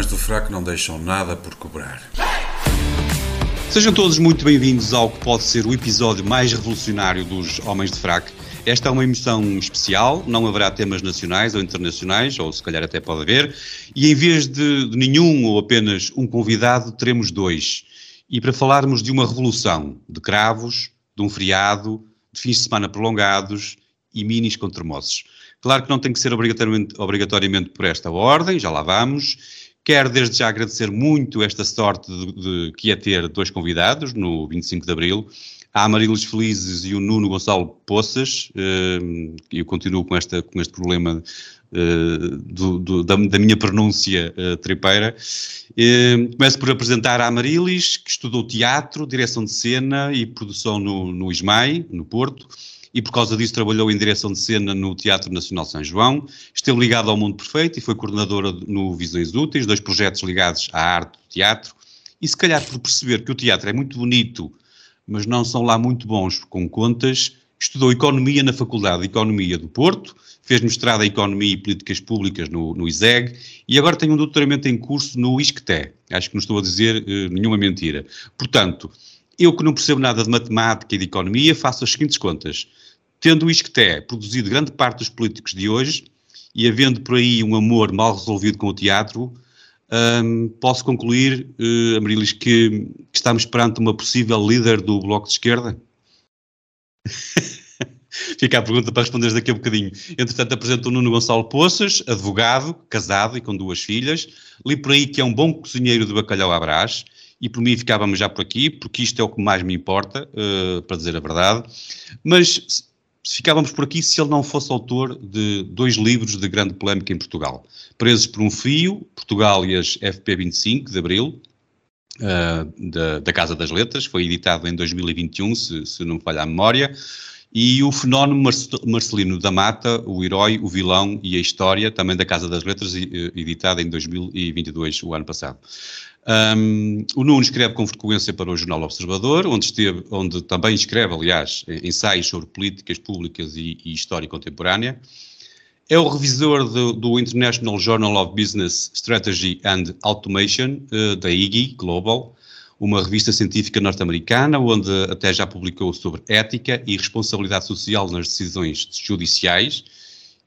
Homens do fraco não deixam nada por cobrar. Sejam todos muito bem-vindos ao que pode ser o episódio mais revolucionário dos Homens de Fraco. Esta é uma emissão especial, não haverá temas nacionais ou internacionais, ou se calhar até pode haver, e em vez de, de nenhum ou apenas um convidado, teremos dois. E para falarmos de uma revolução, de cravos, de um feriado, de fins de semana prolongados e minis com termossos. Claro que não tem que ser obrigatoriamente, obrigatoriamente por esta ordem, já lá vamos. Quero desde já agradecer muito esta sorte de, de, que é ter dois convidados no 25 de Abril, a Amarilis Felizes e o Nuno Gonçalo Poças. Uh, eu continuo com, esta, com este problema uh, do, do, da, da, minha pronúncia uh, tripeira. Começo por apresentar a Amarilis, que estudou teatro, direção de cena e produção no, no ISMAI, no Porto e por causa disso trabalhou em direção de cena no Teatro Nacional São João, esteve ligado ao Mundo Perfeito e foi coordenadora no Visões Úteis, dois projetos ligados à arte do teatro, e se calhar por perceber que o teatro é muito bonito, mas não são lá muito bons com contas, estudou Economia na Faculdade de Economia do Porto, fez mestrado em Economia e Políticas Públicas no, no ISEG e agora tem um doutoramento em curso no ISCTE. Acho que não estou a dizer uh, nenhuma mentira. Portanto, eu que não percebo nada de matemática e de economia, faço as seguintes contas. Tendo o ISCTE produzido grande parte dos políticos de hoje e havendo por aí um amor mal resolvido com o teatro, um, posso concluir, uh, que, que, estamos perante uma possível líder do Bloco de Esquerda? Fica a pergunta para responderes daqui a um bocadinho. Entretanto, apresento o Nuno Gonçalo Poças, advogado, casado e com duas filhas. Li por aí que é um bom cozinheiro de bacalhau à brás e por mim ficávamos já por aqui, porque isto é o que mais me importa, uh, para dizer a verdade. Mas ficávamos por aqui se ele não fosse autor de dois livros de grande polémica em Portugal. Presos por um Fio, Portugal e as FP25 de Abril, uh, da, da, Casa das Letras, foi editado em 2021, se, se não me falha a memória, e o Fenómeno Marcelino da Mata, o Herói, o Vilão e a História, também da Casa das Letras, editado em 2022, o ano passado. Um, o Nuno escreve com frequência para o Jornal Observador, onde, esteve, onde também escreve, aliás, ensaios sobre políticas públicas e, e história contemporânea. É o revisor do, do, International Journal of Business Strategy and Automation, uh, da IGI Global, uma revista científica norte-americana, onde até já publicou sobre ética e responsabilidade social nas decisões judiciais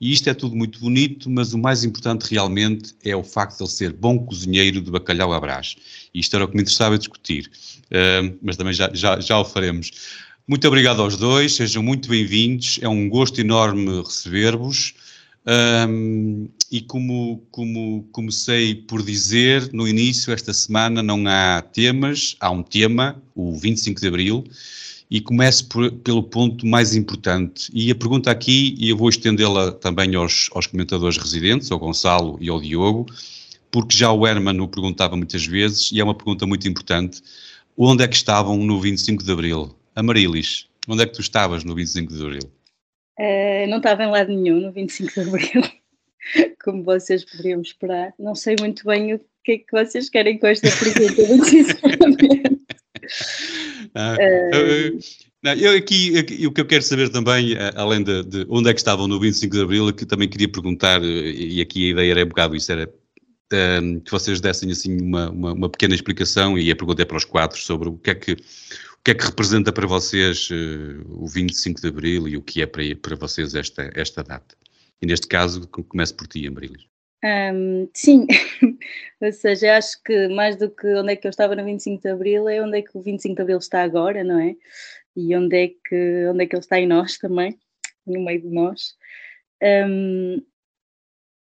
e isto é tudo muito bonito, mas o mais importante realmente é o facto de ele ser bom cozinheiro de bacalhau à brás. Isto era o que me interessava discutir, uh, mas também já, já, já o faremos. Muito obrigado aos dois, sejam muito bem-vindos, é um gosto enorme receber-vos. Um, e como, como comecei por dizer no início, esta semana não há temas, há um tema, o 25 de Abril, e começo por, pelo ponto mais importante. E a pergunta aqui, e eu vou estendê-la também aos, aos comentadores residentes, ao Gonçalo e ao Diogo, porque já o Herman o perguntava muitas vezes, e é uma pergunta muito importante. Onde é que estavam no 25 de Abril? Amarilis, onde é que tu estavas no 25 de Abril? Uh, não estava em lado nenhum no 25 de Abril, como vocês poderiam esperar. Não sei muito bem o que é que vocês querem com esta pergunta, sinceramente. Ah, não, eu aqui, aqui, o que eu quero saber também, eh, além de, de, onde é que estavam no 25 de Abril, que também queria perguntar, eh, e aqui a ideia era um bocado isso, era um, ehm, que vocês dessem assim uma, uma, uma, pequena explicação, e a pergunta é para os quatro, sobre o que é que, o que, é que representa para vocês uh, o 25 de Abril e o que é para, para vocês esta, esta data. E neste caso, começo por ti, Ambrilis. Um, sim, ou seja, acho que mais do que onde é que eu estava no 25 de Abril é onde é que o 25 de Abril está agora, não é? E onde é que, onde é que ele está em nós também, no meio de nós. Um,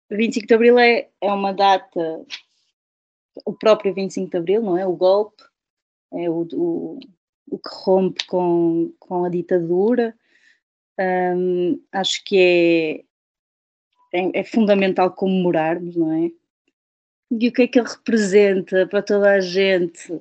25 de Abril é, é uma data, o próprio 25 de Abril, não é? O golpe, é o, o, o que rompe com, com a ditadura. Um, acho que é é, é fundamental comemorarmos, não é? E o que é que ele representa para toda a gente?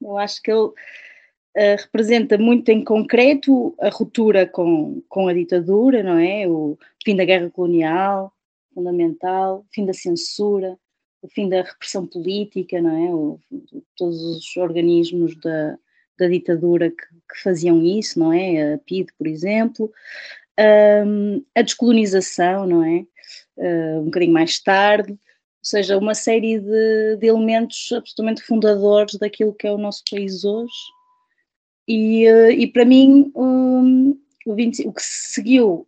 Eu acho que ele uh, representa muito em concreto a ruptura com, com a ditadura, não é? O fim da guerra colonial, fundamental, o fim da censura, o fim da repressão política, não é? O, todos os organismos da, da ditadura que, que, faziam isso, não é? A PID, por exemplo. Um, a descolonização, não é? Uh, um bocadinho mais tarde, seja, uma série de, de elementos absolutamente fundadores daquilo que é o nosso país hoje. E, eh, e para mim, um, o, 20, o que seguiu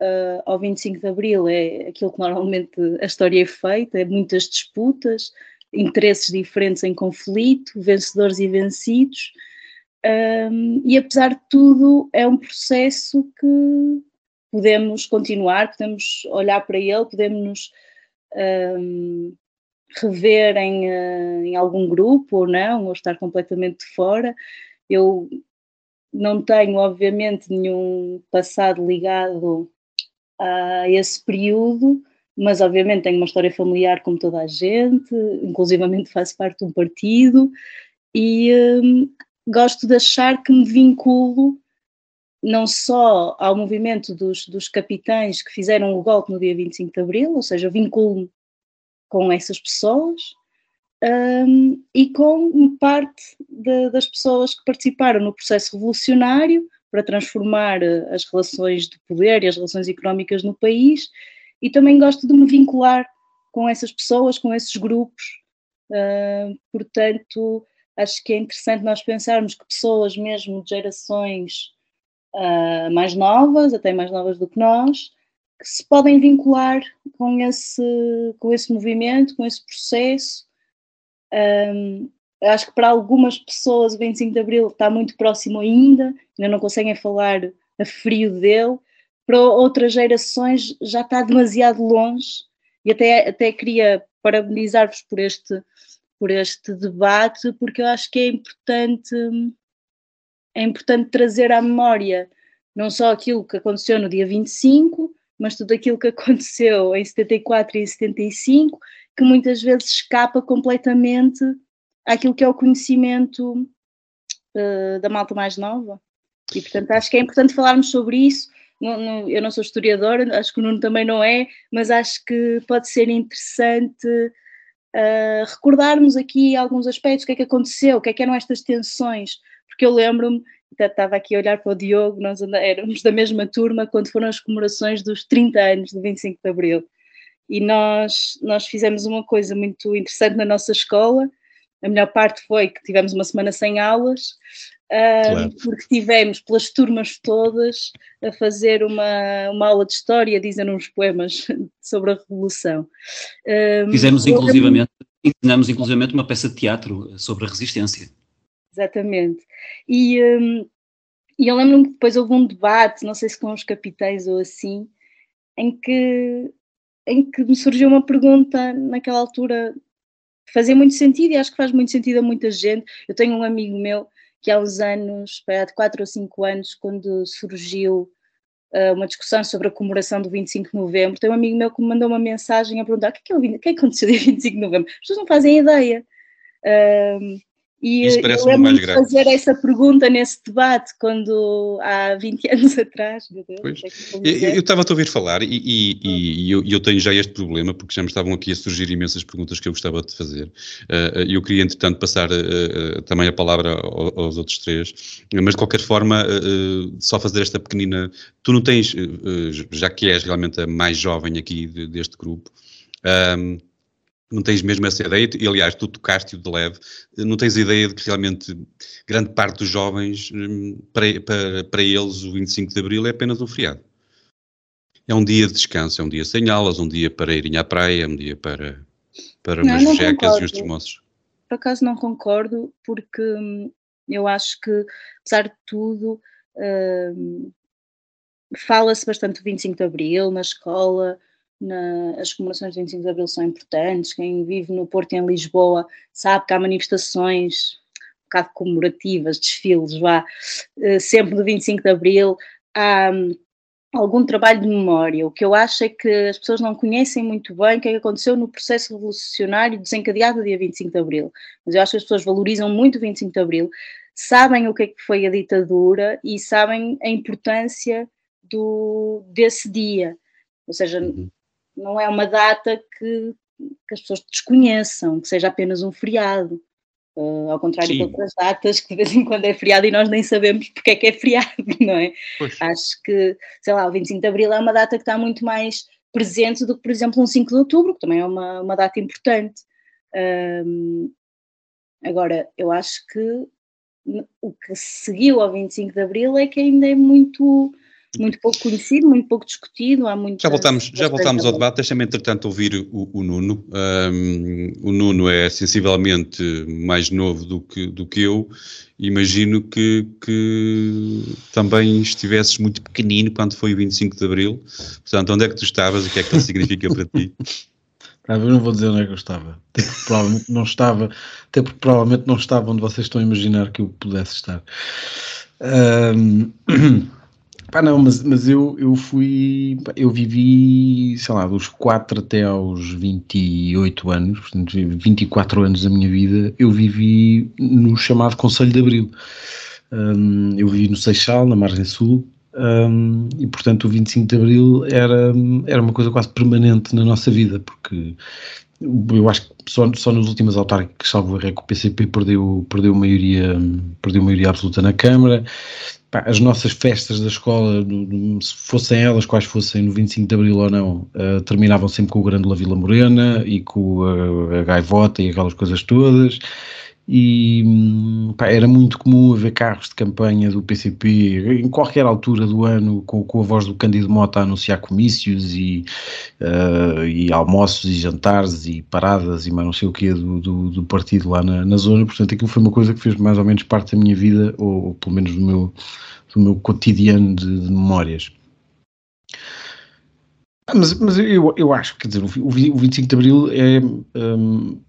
uh, ao 25 de Abril é aquilo que normalmente a história é feita, é muitas disputas, interesses diferentes em conflito, vencedores e vencidos, um, e apesar de tudo é um processo que podemos continuar, podemos olhar para ele, podemos um, rever em, uh, em algum grupo ou não, ou estar completamente de fora. Eu não tenho, obviamente, nenhum passado ligado a esse período, mas obviamente tenho uma história familiar como toda a gente, inclusivamente faço parte de um partido e um, gosto de achar que me vinculo não só ao movimento dos, dos capitães que fizeram o golpe no dia 25 de Abril, ou seja, vinculo-me com essas pessoas um, e com parte de, das pessoas que participaram no processo revolucionário para transformar eh, as relações de poder e as relações económicas no país e também gosto de me vincular com essas pessoas, com esses grupos. Uh, portanto, acho que é interessante nós pensarmos que pessoas, mesmo de gerações uh, mais novas, até mais novas do que nós, que se podem vincular com esse, com esse movimento, com esse processo. Um, acho que para algumas pessoas o 25 de Abril está muito próximo ainda, ainda não conseguem falar a frio dele, para outras gerações já está demasiado longe e até, até queria parabenizar-vos por este, por este debate, porque eu acho que é importante, é importante trazer à memória não só aquilo que aconteceu no dia 25, mas tudo aquilo que aconteceu em 74 e em 75, que muitas vezes escapa completamente àquilo que é o conhecimento uh, da malta mais nova. E, portanto, acho que é importante falarmos sobre isso. Não, não, eu não sou historiadora, acho que o Nuno também não é, mas acho que pode ser interessante uh, recordarmos aqui alguns aspectos, o que é que aconteceu, o que é que eram estas tensões, porque eu lembro-me, estava aqui a olhar para o Diogo, nós éramos da mesma turma quando foram as comemorações dos 30 anos do 25 de Abril, e nós, nós fizemos uma coisa muito interessante na nossa escola, a melhor parte foi que tivemos uma semana sem aulas, claro. porque tivemos pelas turmas todas a fazer uma, uma aula de história, dizendo uns poemas sobre a Revolução. Fizemos inclusivamente, ensinamos inclusivamente uma peça de teatro sobre a resistência. Exatamente. E, um, e eu lembro-me que depois houve um debate, não sei se com os capitães ou assim, em que, em que me surgiu uma pergunta naquela altura fazia muito sentido e acho que faz muito sentido a muita gente. Eu tenho um amigo meu que há uns anos, há de 4 ou 5 anos, quando surgiu uh, uma discussão sobre a comemoração do 25 de novembro, tem um amigo meu que me mandou uma mensagem a perguntar o que é que, é o, que, é que aconteceu dia 25 de novembro. As pessoas não fazem ideia. Uh, e Isso parece eu mais grave. fazer essa pergunta nesse debate quando há 20 anos atrás. Meu Deus, é eu estava a ouvir falar e, e, e eu, eu, tenho já este problema porque já me estavam aqui a surgir imensas perguntas que eu gostava de fazer. Uh, eu queria, entretanto, passar uh, também a palavra aos outros três, mas de qualquer forma, só fazer esta pequenina. Tu não tens, já que és realmente a mais jovem aqui deste grupo. Um, não tens mesmo essa ideia, e aliás, tu tocaste-o de leve, não tens a ideia de que realmente grande parte dos jovens, hum, para, para, para eles, o 25 de Abril é apenas um feriado. É um dia de descanso, é um dia sem aulas, um dia para irem à praia, um dia para, para não, umas jecas e uns termossos. Por acaso não concordo, porque hum, eu acho que, apesar de tudo, hum, fala-se bastante do 25 de Abril na escola, na, as comemorações de 25 de Abril são importantes. Quem vive no Porto e em Lisboa sabe que há manifestações um bocado comemorativas, desfiles, vá, eh, sempre no 25 de Abril. Há hum, algum trabalho de memória. O que eu acho é que as pessoas não conhecem muito bem o que é que aconteceu no processo revolucionário desencadeado no dia 25 de Abril. Mas eu acho que as pessoas valorizam muito o 25 de Abril, sabem o que é que foi a ditadura e sabem a importância do, desse dia. Ou seja, uhum não é uma data que, que as pessoas desconheçam, que seja apenas um feriado. Uh, ao contrário Sim. de outras datas que de vez em quando é feriado e nós nem sabemos porque é que é feriado, não é? Pois. Acho que, sei lá, o 25 de Abril é uma data que está muito mais presente do que, por exemplo, um 5 de outubro, que também é uma, uma data importante. Um, agora, eu acho que o que seguiu ao 25 de Abril é que ainda é muito muito pouco conhecido, muito pouco discutido, há muito. Já voltamos, já voltamos ao debate, deixa-me entretanto ouvir o, o Nuno. Um, o Nuno é sensivelmente mais novo do que, do que eu. Imagino que, que também estivesses muito pequenino quando foi o 25 de Abril. Portanto, onde é que tu estavas? O que é que ele significa para ti? Eu não vou dizer onde é que eu estava. Até porque provavelmente não estava, até porque provavelmente não estava onde vocês estão a imaginar que eu pudesse estar. Um, Pá, não, mas, mas eu, eu fui. Eu vivi, sei lá, dos 4 até aos 28 anos, portanto, 24 anos da minha vida, eu vivi no chamado Conselho de Abril. Um, eu vivi no Seixal, na Margem Sul, um, e portanto o 25 de Abril era, era uma coisa quase permanente na nossa vida, porque eu acho que só, só nas últimas autárquicas, salvo erro, que o PCP perdeu, perdeu, maioria, perdeu maioria absoluta na Câmara pá, as nossas festas da escola, se fossem elas quais fossem no 25 de Abril ou não, uh, terminavam sempre com o Grande La Vila Morena e com a, a gaivota e aquelas coisas todas. E pá, era muito comum haver carros de campanha do PCP em qualquer altura do ano, com, com a voz do Cândido Mota a anunciar comícios e, uh, e almoços e jantares e paradas e mais não sei o que do, do, do, partido lá na, na zona. Portanto, aquilo foi uma coisa que fez mais ou menos parte da minha vida, ou, ou pelo menos do meu, do meu cotidiano de, de memórias. Ah, mas, mas eu, eu acho, quer dizer, o, o 25 de Abril é. Um,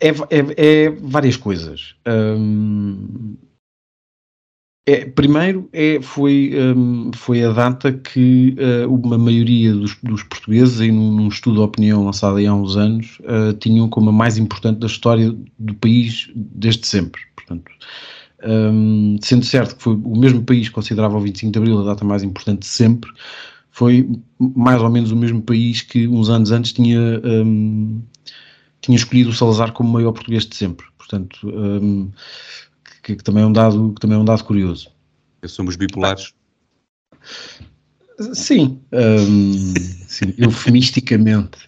é, é, é, várias coisas. Um, é, primeiro, é, foi, um, foi a data que uh, uma maioria dos, dos portugueses, em num, estudo de opinião lançado há uns anos, uh, tinham como a mais importante da história do país desde sempre. Portanto, um, sendo certo que foi o mesmo país que considerava o 25 de Abril a data mais importante de sempre, foi mais ou menos o mesmo país que uns anos antes tinha, um, tinha escolhido o Salazar como maior português de sempre. Portanto, um, que, que, também é um dado, que também é um dado curioso. Somos bipolares? Sim, sim eufemisticamente.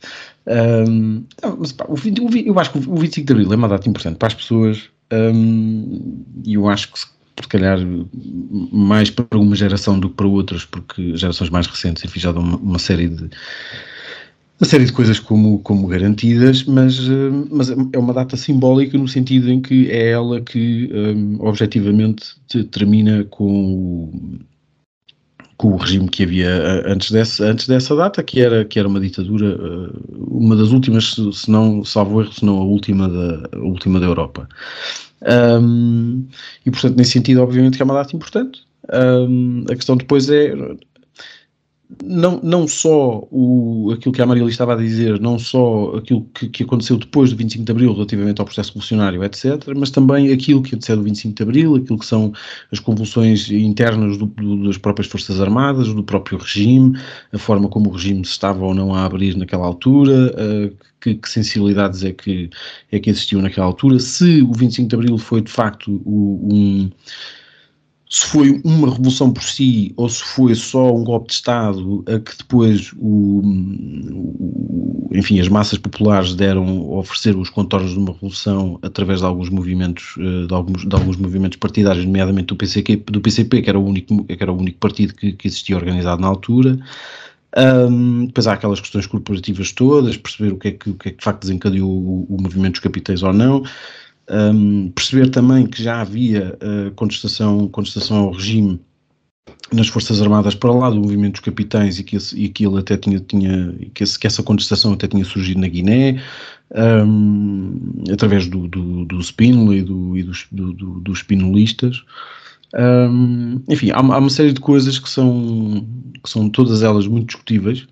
Um, mas, pá, o, o, eu acho que o 25 de Abril é uma data importante para as pessoas um, e eu acho que se, calhar mais para uma geração do que para outras, porque gerações mais recentes, enfim, já dão uma, uma série de uma série de coisas como, como garantidas, mas, mas é uma data simbólica no sentido em que é ela que um, objetivamente termina com o, com o regime que havia antes dessa, antes dessa data, que era, que era uma ditadura, uma das últimas, se não, salvo erro, se não a última da, a última da Europa. Um, e, portanto, nesse sentido, obviamente que é uma data importante. Um, a questão depois é não, não só o, aquilo que a Maria estava a dizer, não só aquilo que, que, aconteceu depois do 25 de Abril relativamente ao processo revolucionário, etc., mas também aquilo que antecede o 25 de Abril, aquilo que são as convulsões internas do, do, das próprias Forças Armadas, do próprio regime, a forma como o regime se estava ou não a abrir naquela altura, uh, que, que, sensibilidades é que, é que existiam naquela altura, se o 25 de Abril foi de facto o, um se foi uma revolução por si ou se foi só um golpe de Estado a que depois o, o, enfim, as massas populares deram oferecer os contornos de uma revolução através de alguns movimentos eh, de alguns, de alguns movimentos partidários, nomeadamente do PCP, do PCP que era o único, que era o único partido que, que existia organizado na altura. Um, depois há aquelas questões corporativas todas, perceber o que é que, o que, é que de facto desencadeou o, o movimento dos capitais ou não. Um, perceber também que já havia uh, contestação, contestação ao regime nas Forças Armadas para lá do movimento dos capitães e que, esse, e que ele até tinha, tinha que, esse, que, essa contestação até tinha surgido na Guiné um, através do, do, do e, do, e dos, do, do, spinolistas um, enfim, há, há, uma série de coisas que são, que são todas elas muito discutíveis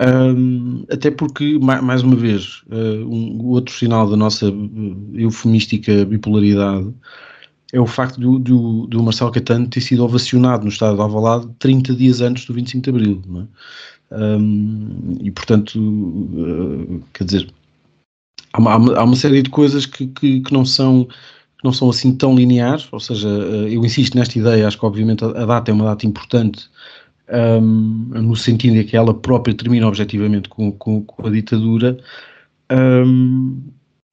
um, até porque, mais uma vez, uh, um, outro sinal da nossa eufemística bipolaridade é o facto do, do, do Marcelo Caetano ter sido ovacionado no estado de Alvalade 30 dias antes do 25 de Abril. É? Um, e, portanto, uh, quer dizer, há uma, há uma, série de coisas que, que, que, não são que não são assim tão lineares, ou seja, uh, eu insisto nesta ideia, acho que obviamente a data é uma data importante, um, no sentido em que ela própria termina objetivamente com, com, com a ditadura, um,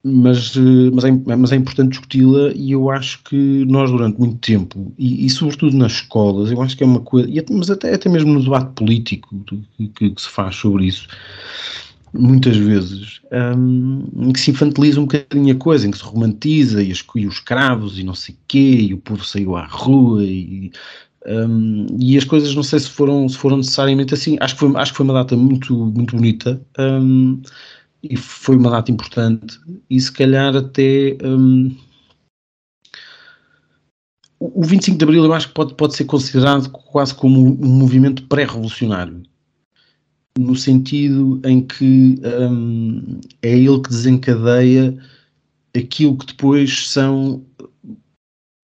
mas, mas, é, mas é importante discuti-la e eu acho que nós durante muito tempo, e, e, sobretudo nas escolas, eu acho que é uma coisa, mas até, até mesmo no debate político que, que, que se faz sobre isso, muitas vezes, um, em que se infantiliza um bocadinho a coisa, em que se romantiza e, as, e os cravos e não sei quê, e o povo saiu à rua e, um, e as coisas não sei se foram, se foram necessariamente assim. Acho que foi, acho que foi uma data muito, muito bonita um, e foi uma data importante e se calhar até um, o 25 de Abril eu acho que pode, pode ser considerado quase como um movimento pré-revolucionário no sentido em que é ele que desencadeia aquilo que depois são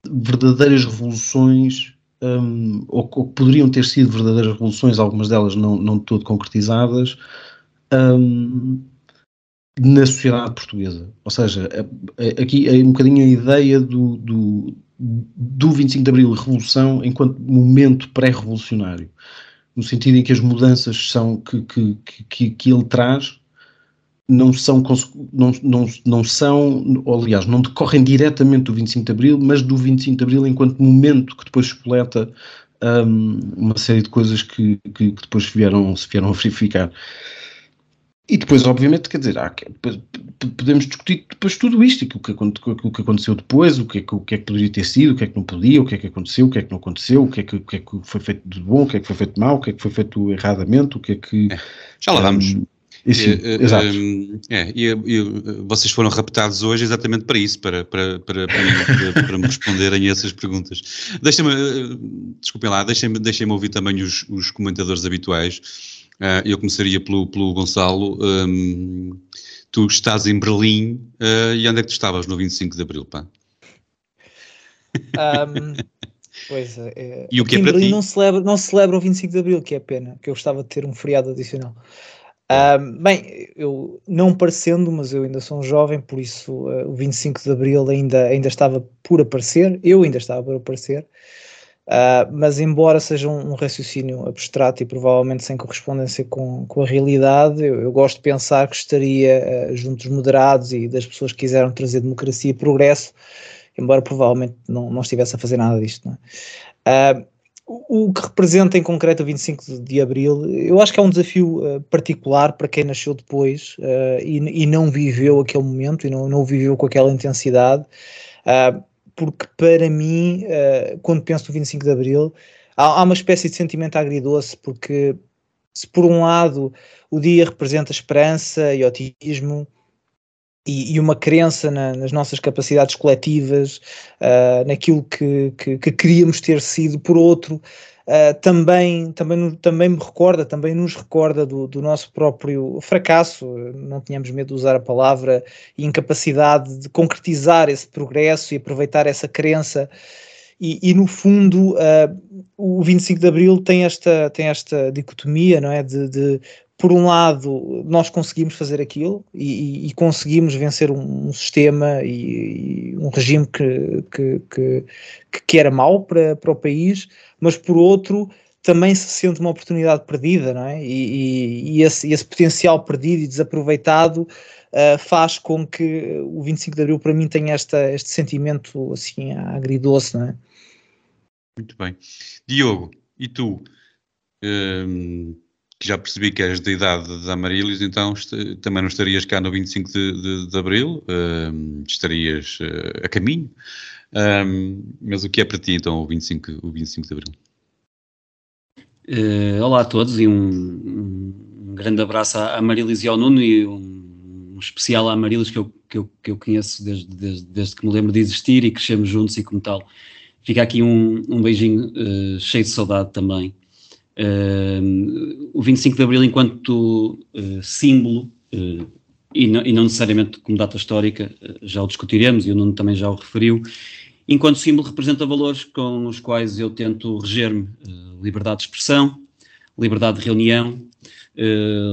verdadeiras revoluções, um, ou, ou, poderiam ter sido verdadeiras revoluções, algumas delas não, não todo concretizadas, um, na sociedade portuguesa. Ou seja, aqui é um bocadinho a ideia do, do, do 25 de Abril, revolução, enquanto momento pré-revolucionário no sentido em que as mudanças são que, que, que, que ele traz não são, não, não, não são, ou, aliás, não decorrem diretamente do 25 de Abril, mas do 25 de Abril enquanto momento que depois espoleta um, uma série de coisas que, que, que, depois vieram, se vieram a verificar. E depois, obviamente, quer dizer, há, podemos discutir depois tudo isto, o que, o que aconteceu depois, o que, é que, o que é que poderia ter sido, o que é que não podia, o que é que aconteceu, o que é que não aconteceu, o que é que, o que, é que foi feito de bom, o que é que foi feito de mal, o que é que foi feito erradamente, o que é que... É, já lá vamos. Um, isso, é, exato. É, e, e, vocês foram raptados hoje exatamente para isso, para, para, para, para, para me responderem a essas perguntas. Deixem-me, eh, desculpem lá, deixem-me deixem ouvir também os, os comentadores habituais. Uh, eu começaria pelo, pelo Gonçalo. Um, tu estás em Berlim uh, e onde é que tu estavas no 25 de Abril, pá? Um, pois é. E o que é para Berlim ti? Não celebra, não celebra o 25 de Abril, que é pena, que eu gostava de ter um feriado adicional. Um, bem, eu não parecendo, mas eu ainda sou um jovem, por isso uh, o 25 de Abril ainda, ainda estava por aparecer, eu ainda estava por aparecer. Uh, mas embora seja um, um, raciocínio abstrato e provavelmente sem correspondência com, com a realidade, eu, eu, gosto de pensar que estaria uh, junto dos moderados e das pessoas que quiseram trazer democracia e progresso, embora provavelmente não, não estivesse a fazer nada disto. Uh, o, o que representa em concreto o 25 de, Abril, eu acho que é um desafio particular para quem nasceu depois e, e, não viveu aquele momento e não, o viveu com aquela intensidade. Uh, porque para mim, uh, quando penso no 25 de Abril, há, há, uma espécie de sentimento agridoce, porque se por um lado o dia representa esperança e otimismo e, e uma crença na, nas nossas capacidades coletivas, uh, naquilo que, que, que, queríamos ter sido, por outro, uh, também, também, também me recorda, também nos recorda do, do, nosso próprio fracasso, não tínhamos medo de usar a palavra, e incapacidade de concretizar esse progresso e aproveitar essa crença. E, e no fundo, uh, o 25 de Abril tem esta, tem esta dicotomia, não é? De, de por um lado, nós conseguimos fazer aquilo e, e conseguimos vencer um, um sistema e, e, um regime que, que, que, que era mau para, para o país, mas por outro, também se sente uma oportunidade perdida, não é? E, e esse, esse, potencial perdido e desaproveitado uh, faz com que o 25 de Abril, para mim, tenha esta, este sentimento assim agridoce, não é? Muito bem. Diogo, e tu? Um que já percebi que és da idade da Amarílios, então também não estarias cá no 25 de, de, de Abril, uh, estarias uh, a caminho. Um, mas o que é para ti então o 25, o 25 de Abril? Uh, olá a todos e um, um grande abraço à Amarílis e ao Nuno e um, especial à Amarílis que eu, que eu, que eu conheço desde, desde, desde, que me lembro de existir e crescemos juntos e como tal. Fica aqui um, um beijinho uh, cheio de saudade também. Uh, o 25 de Abril, enquanto uh, símbolo, uh, e, não, e, não, necessariamente como data histórica, já o discutiremos e o Nuno também já o referiu, enquanto símbolo representa valores com os quais eu tento reger-me: liberdade de expressão, liberdade de reunião,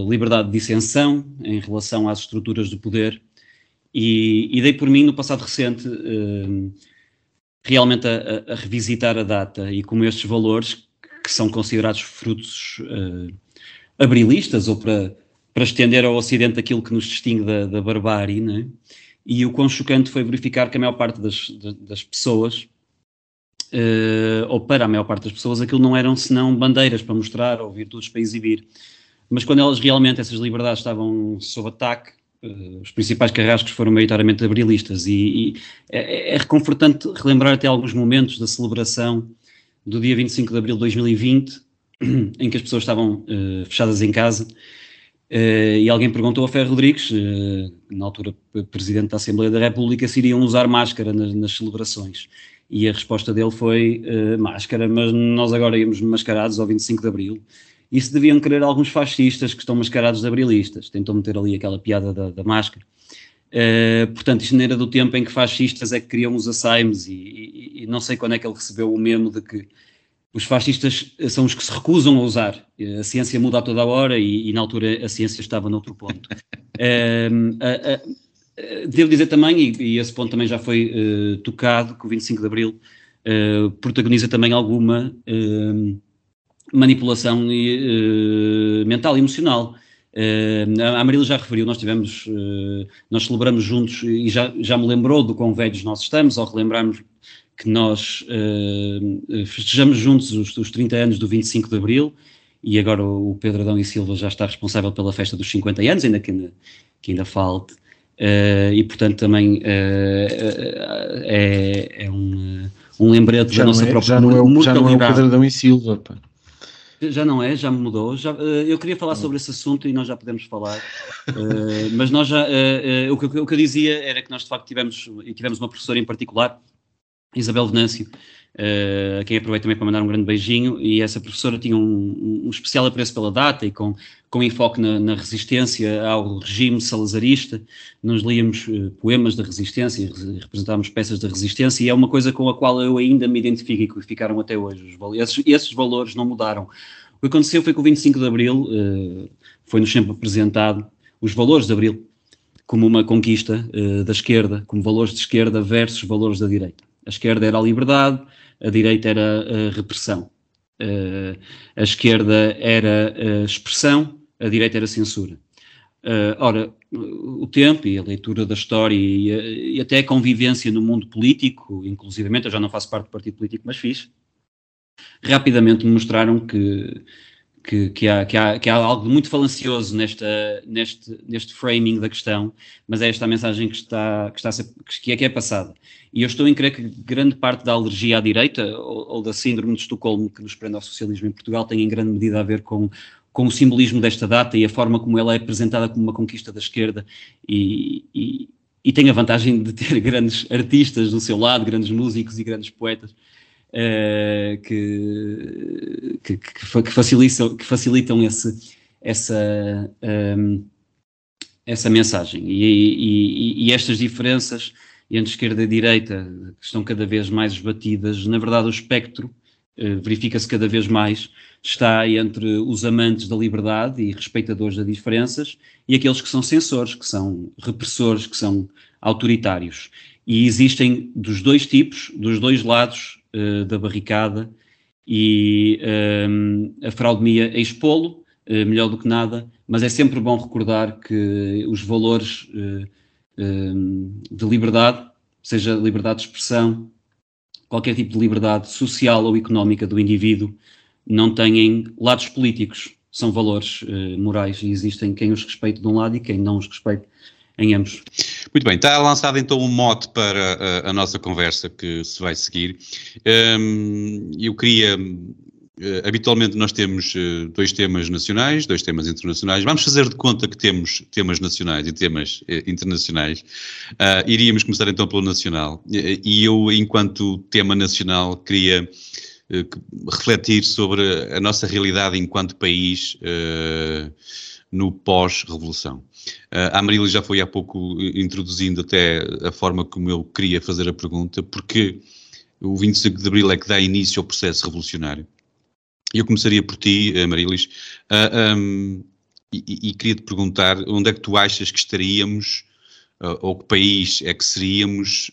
liberdade de dissensão em relação às estruturas do poder. E, e dei por mim, no passado recente, realmente a, a revisitar a data e como estes valores que são considerados frutos uh, abrilistas ou para, para estender ao Ocidente aquilo que nos distingue da, da barbárie, né? e o quão chocante foi verificar que a maior parte das, das pessoas, uh, ou para a maior parte das pessoas, aquilo não eram senão bandeiras para mostrar ou virtudes para exibir. Mas quando elas realmente, essas liberdades estavam sob ataque, uh, os principais carrascos foram maioritariamente abrilistas e, e é, é, reconfortante relembrar até alguns momentos da celebração do dia 25 de abril de 2020, em que as pessoas estavam uh, fechadas em casa Uh, e alguém perguntou a Ferro Rodrigues, uh, na altura Presidente da Assembleia da República, se iriam usar máscara nas, nas celebrações. E a resposta dele foi máscara, mas nós agora íamos mascarados ao 25 de Abril. Isso deviam querer alguns fascistas que estão mascarados de abrilistas. Tentou meter ali aquela piada da, da máscara. Portanto, isto não era do tempo em que fascistas é que queriam os assaimes e, e, e não sei quando é que ele recebeu o memo de que os fascistas são os que se recusam a usar. A ciência muda a toda a hora e, e na altura a ciência estava noutro ponto. a, devo dizer também, e, esse ponto também já foi tocado, que o 25 de Abril protagoniza também alguma uh, manipulação mental e emocional. Uh, a Amarila já referiu, nós tivemos, uh, nós celebramos juntos e já, já me lembrou do quão velhos nós estamos, ao relembrarmos que nós uh, festejamos juntos os, os 30 anos do 25 de Abril e agora o Pedro Adão e Silva já está responsável pela festa dos 50 anos, ainda que ainda, que ainda falte. E portanto também é, é, um, um lembrete já da nossa é, própria já não é, o, já não é o Pedro Adão e Silva. Pá. Já não é, já mudou. Já, eu queria falar sobre esse assunto e nós já podemos falar, mas nós já, o que, o, que, eu dizia era que nós de facto tivemos, e tivemos uma professora em particular Isabel Venâncio, a quem aproveito também para mandar um grande beijinho, e essa professora tinha um, um especial apreço pela data e com, com enfoque na, na, resistência ao regime salazarista. Nós líamos uh, poemas da resistência, representávamos peças da resistência, e é uma coisa com a qual eu ainda me identifico e que ficaram até hoje. Esses, esses valores não mudaram. O que aconteceu foi que o 25 de Abril uh, foi-nos sempre apresentado, os valores de Abril, como uma conquista da esquerda, como valores de esquerda versus valores da direita. A esquerda era a liberdade, a direita era a repressão. Uh, a esquerda era a expressão, a direita era censura. Uh, ora, o tempo e a leitura da história e, a, e, até a convivência no mundo político, inclusivamente, eu já não faço parte do partido político, mas fiz, rapidamente me mostraram que que, que, há, que, há, que há algo muito falancioso nesta, neste, neste framing da questão, mas é esta a mensagem que está, que, está ser, que, é, que é passada. E eu estou em crer que grande parte da alergia à direita, ou, ou, da síndrome de Estocolmo que nos prende ao socialismo em Portugal, tem em grande medida a ver com, com o simbolismo desta data e a forma como ela é apresentada como uma conquista da esquerda e, e, e tem a vantagem de ter grandes artistas do seu lado, grandes músicos e grandes poetas uh, que, que, que, facilitam, que facilitam esse, essa, um, ehm, essa mensagem. E, e, estas diferenças entre esquerda e direita que estão cada vez mais esbatidas, na verdade o espectro uh, verifica-se cada vez mais, está entre os amantes da liberdade e respeitadores das diferenças e aqueles que são censores, que são repressores, que são autoritários. E existem dos dois tipos, dos dois lados, uh, da barricada e ehm, a fraudemia é expô-lo, uh, melhor do que nada, mas é sempre bom recordar que os valores uh, um, de liberdade, seja liberdade de expressão, qualquer tipo de liberdade social ou económica do indivíduo, não têm lados políticos, são valores morais e existem quem os respeite de um lado e quem não os respeite em ambos. Muito bem, está lançado então um mote para a, a nossa conversa que se vai seguir. Um, eu queria. Uh, habitualmente nós temos uh, dois temas nacionais, dois temas internacionais. Vamos fazer de conta que temos temas nacionais e temas uh, internacionais. iríamos começar então pelo nacional. e eu, enquanto tema nacional, queria refletir sobre a nossa realidade enquanto país no pós-revolução. Uh, a Marília já foi há pouco introduzindo até a forma como eu queria fazer a pergunta, porque o 25 de Abril é que dá início ao processo revolucionário. Eu começaria por ti, Marilis, uh, um, e, e queria te perguntar onde é que tu achas que estaríamos, uh, ou que país é que seríamos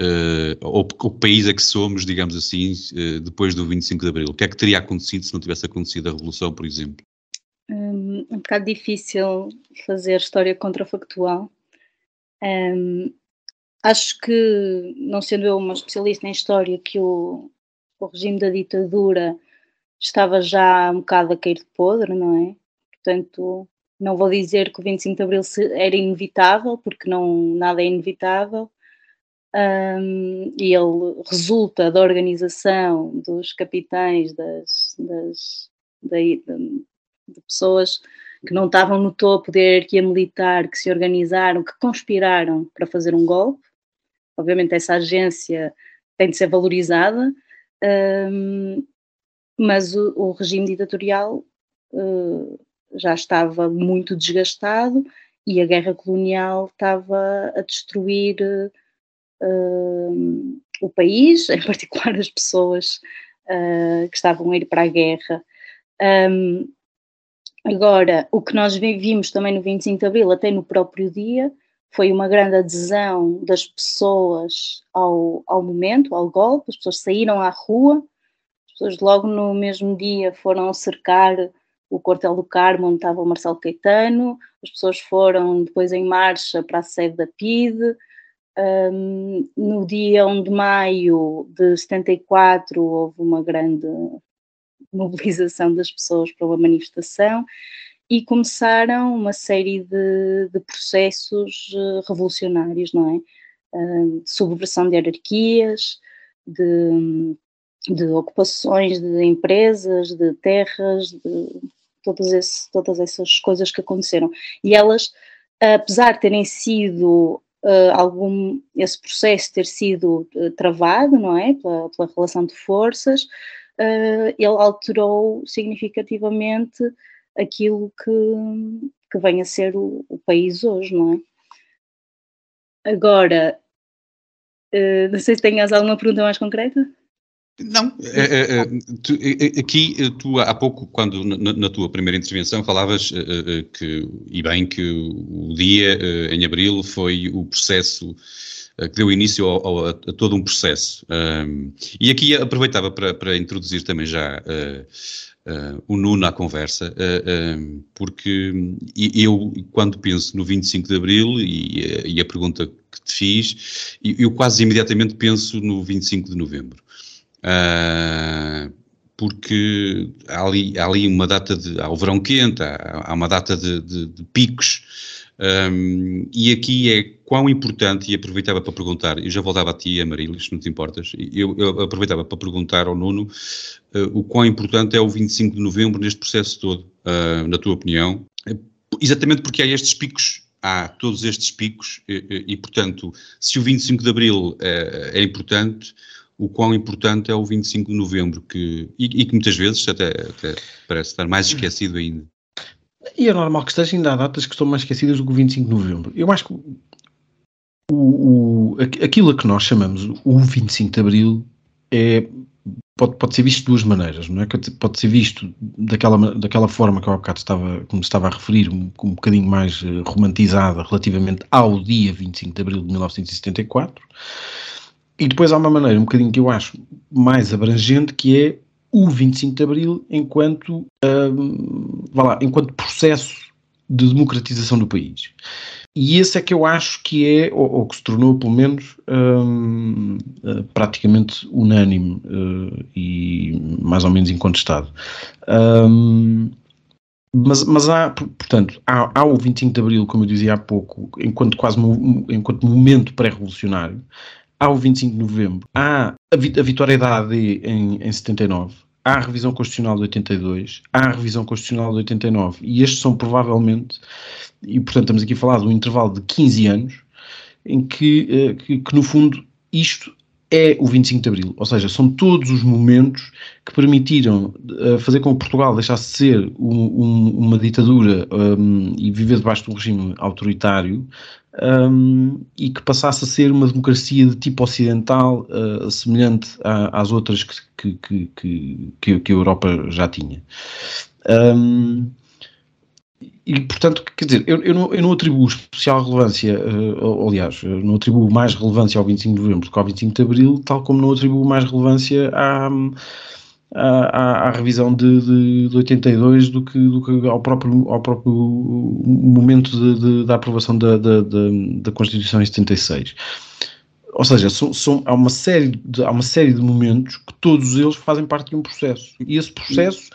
uh, ou o país a que somos, digamos assim, uh, depois do 25 de Abril? O que é que teria acontecido se não tivesse acontecido a Revolução, por exemplo? Um, um bocado difícil fazer história contrafactual. Um, acho que, não sendo eu uma especialista em história, que o, o regime da ditadura estava já um bocado a cair de podre, não é? Portanto, não vou dizer que o 25 de Abril era inevitável, porque não, nada é inevitável, um, e ele resulta da organização dos capitães, das, das de, de, pessoas que não estavam no topo da hierarquia militar, que se organizaram, que conspiraram para fazer um golpe. Obviamente, essa agência tem de ser valorizada, um, mas o, o, regime ditatorial uh, já estava muito desgastado e a guerra colonial estava a destruir uh, o país, em particular as pessoas uh, que estavam a ir para a guerra. Um, agora, o que nós vimos também no 25 de Abril, até no próprio dia, foi uma grande adesão das pessoas ao, ao momento, ao golpe, as pessoas saíram à rua, as pessoas logo no mesmo dia foram cercar o quartel do Carmo, onde estava o Marcelo Caetano, as pessoas foram depois em marcha para a sede da PIDE, um, no dia 1 de maio de 74 houve uma grande mobilização das pessoas para uma manifestação e começaram uma série de, de processos uh, revolucionários, não é? De subversão de hierarquias, de, de, ocupações de empresas, de terras, de todas, esse, todas essas coisas que aconteceram. E elas, apesar de terem sido uh, algum esse processo ter sido uh, travado, não é, pela, pela relação de forças, uh, ele alterou significativamente aquilo que, que vem a ser o, o país hoje, não é? Agora, não sei se tenhas alguma pergunta mais concreta. Não, é, é, aqui tu há pouco, quando na, na tua primeira intervenção falavas que, e bem, que o dia em abril foi o processo que deu início ao, ao, a, a, todo um processo. Um, e aqui aproveitava para, para introduzir também já uh, uh, o Nuno à conversa, uh, porque eu, quando penso no 25 de Abril e, e a pergunta que te fiz, eu quase imediatamente penso no 25 de Novembro. Uh, porque há ali, há ali uma data de. Há o verão quente, há, há uma data de, de, de picos. Um, e aqui é quão importante, e aproveitava para perguntar, eu já voltava a ti, a Marilis, se não te importas, eu, eu aproveitava para perguntar ao Nuno uh, o quão importante é o 25 de novembro neste processo todo, uh, na tua opinião, exatamente porque há estes picos há todos estes picos e, e, portanto, se o 25 de Abril é, é importante, o quão importante é o 25 de novembro, que, e, e que muitas vezes até, até, parece estar mais esquecido ainda. E é normal que esteja ainda há datas que estão mais esquecidas do que o 25 de novembro. Eu acho que o, o, aquilo a que nós chamamos o 25 de abril é, pode, pode ser visto de duas maneiras, não é? Pode ser visto daquela, daquela forma que eu há bocado estava, como estava a referir, um, um bocadinho mais eh, romantizada relativamente ao dia 25 de abril de 1974 e depois há uma maneira um bocadinho que eu acho mais abrangente, que é o 25 de Abril enquanto, hum, lá, enquanto processo de democratização do país. E esse é que eu acho que é, ou, ou que se tornou pelo menos hum, eh, praticamente unânime uh, e mais ou menos incontestado. Um, mas, mas há, portanto, há, há, o 25 de Abril, como eu dizia há pouco, enquanto quase enquanto momento pré-revolucionário, há o 25 de novembro, há a, vi a vitória da AD em, em 79, há a revisão constitucional de 82, há a revisão constitucional de 89, e estes são provavelmente, e portanto estamos aqui a falar de um intervalo de 15 anos, em que, eh, que, que no fundo isto é o 25 de Abril, ou seja, são todos os momentos que permitiram uh, fazer com que Portugal deixasse de ser um, um, uma ditadura um, e viver debaixo de um regime autoritário um, e que passasse a ser uma democracia de tipo ocidental, uh, semelhante a, às outras que, que, que, que, a Europa já tinha. Um, e, portanto, quer dizer, eu, eu, não, eu não atribuo especial relevância, uh, aliás, não atribuo mais relevância ao 25 de novembro do que ao 25 de abril, tal como não atribuo mais relevância à, à, à revisão de, de, de, 82 do que, do que ao, próprio, ao próprio momento de, da aprovação da, da, da, Constituição em 76. Ou seja, são, são, há, uma série de, há uma série de momentos que todos eles fazem parte de um processo. E esse processo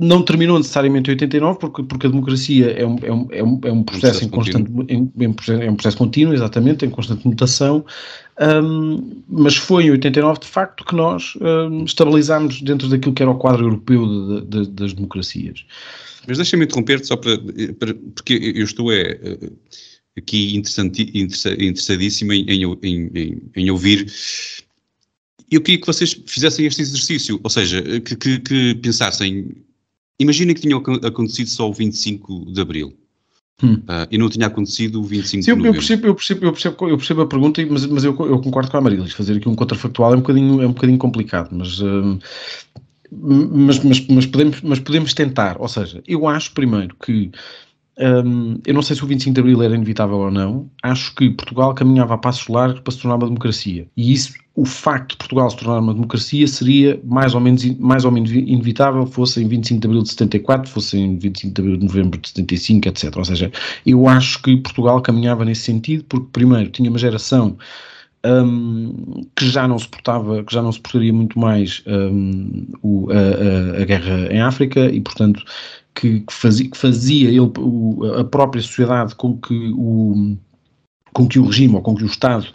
não terminou necessariamente em 89, porque, porque a democracia é um, é um, é um, é um processo, um processo em constante em, em, é um processo contínuo, exatamente, em constante mutação, um, mas foi em 89 de facto que nós um, estabilizámos dentro daquilo que era o quadro europeu de, de, das democracias. Mas deixa-me interromper só para, para, porque eu estou é, aqui interessadíssimo em, em, em, em ouvir eu queria que vocês fizessem este exercício, ou seja, que, que, que pensassem, imaginem que tinha acontecido só o 25 de Abril. Hum. Uh, e não tinha acontecido o 25 Sim, de novembro. Eu percebo, eu percebo, eu percebo, eu percebo a pergunta, mas, mas eu, eu concordo com a Marilis. Fazer aqui um contrafactual é um bocadinho, é um bocadinho complicado, mas, uh, mas, mas, mas, podemos, mas podemos tentar. Ou seja, eu acho primeiro que um, eu não sei se o 25 de Abril era inevitável ou não. Acho que Portugal caminhava a passos largos para se tornar uma democracia. E isso, o facto de Portugal se tornar uma democracia seria mais ou menos, mais ou menos inevitável, fosse em 25 de Abril de 74, fosse em 25 de Abril de Novembro de 75, etc. Ou seja, eu acho que Portugal caminhava nesse sentido, porque primeiro tinha uma geração um, que já não suportava, que já não suportaria muito mais um, o, a, a, guerra em África e, portanto, que, que, fazia, que fazia ele, o, a própria sociedade com que o, com que o regime ou com que o Estado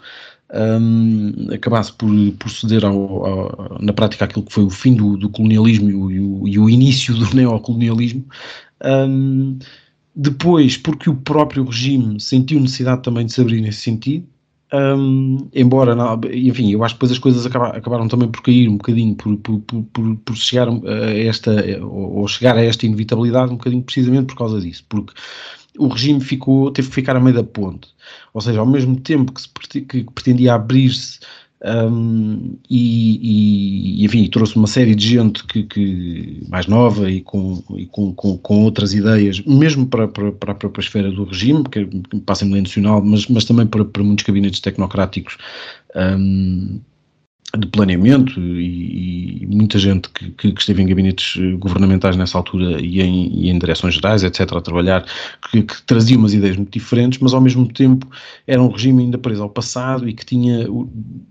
um, acabasse por, por ceder ao, ao, na prática aquilo que foi o fim do, do colonialismo e o, e o, início do neocolonialismo. Um, depois, porque o próprio regime sentiu necessidade também de se abrir nesse sentido, um, embora, não, enfim, eu acho que depois as coisas acabaram, acabaram também por cair um bocadinho, por, por, por, por, chegar a esta, ou chegar a esta inevitabilidade um bocadinho precisamente por causa disso, porque o regime ficou, teve que ficar a meio da ponte, ou seja, ao mesmo tempo que, se, que pretendia abrir-se um, e, e, enfim, trouxe uma série de gente que, que mais nova e, com, e com, com, com, outras ideias, mesmo para, para, para a própria esfera do regime, que, é, passa em nacional, mas, mas também para, para muitos gabinetes tecnocráticos um, de planeamento e, e muita gente que, que, esteve em gabinetes eh, governamentais nessa altura e em, e em direções gerais, etc., a trabalhar, que, que trazia umas ideias muito diferentes, mas ao mesmo tempo era um regime ainda preso ao passado e que tinha,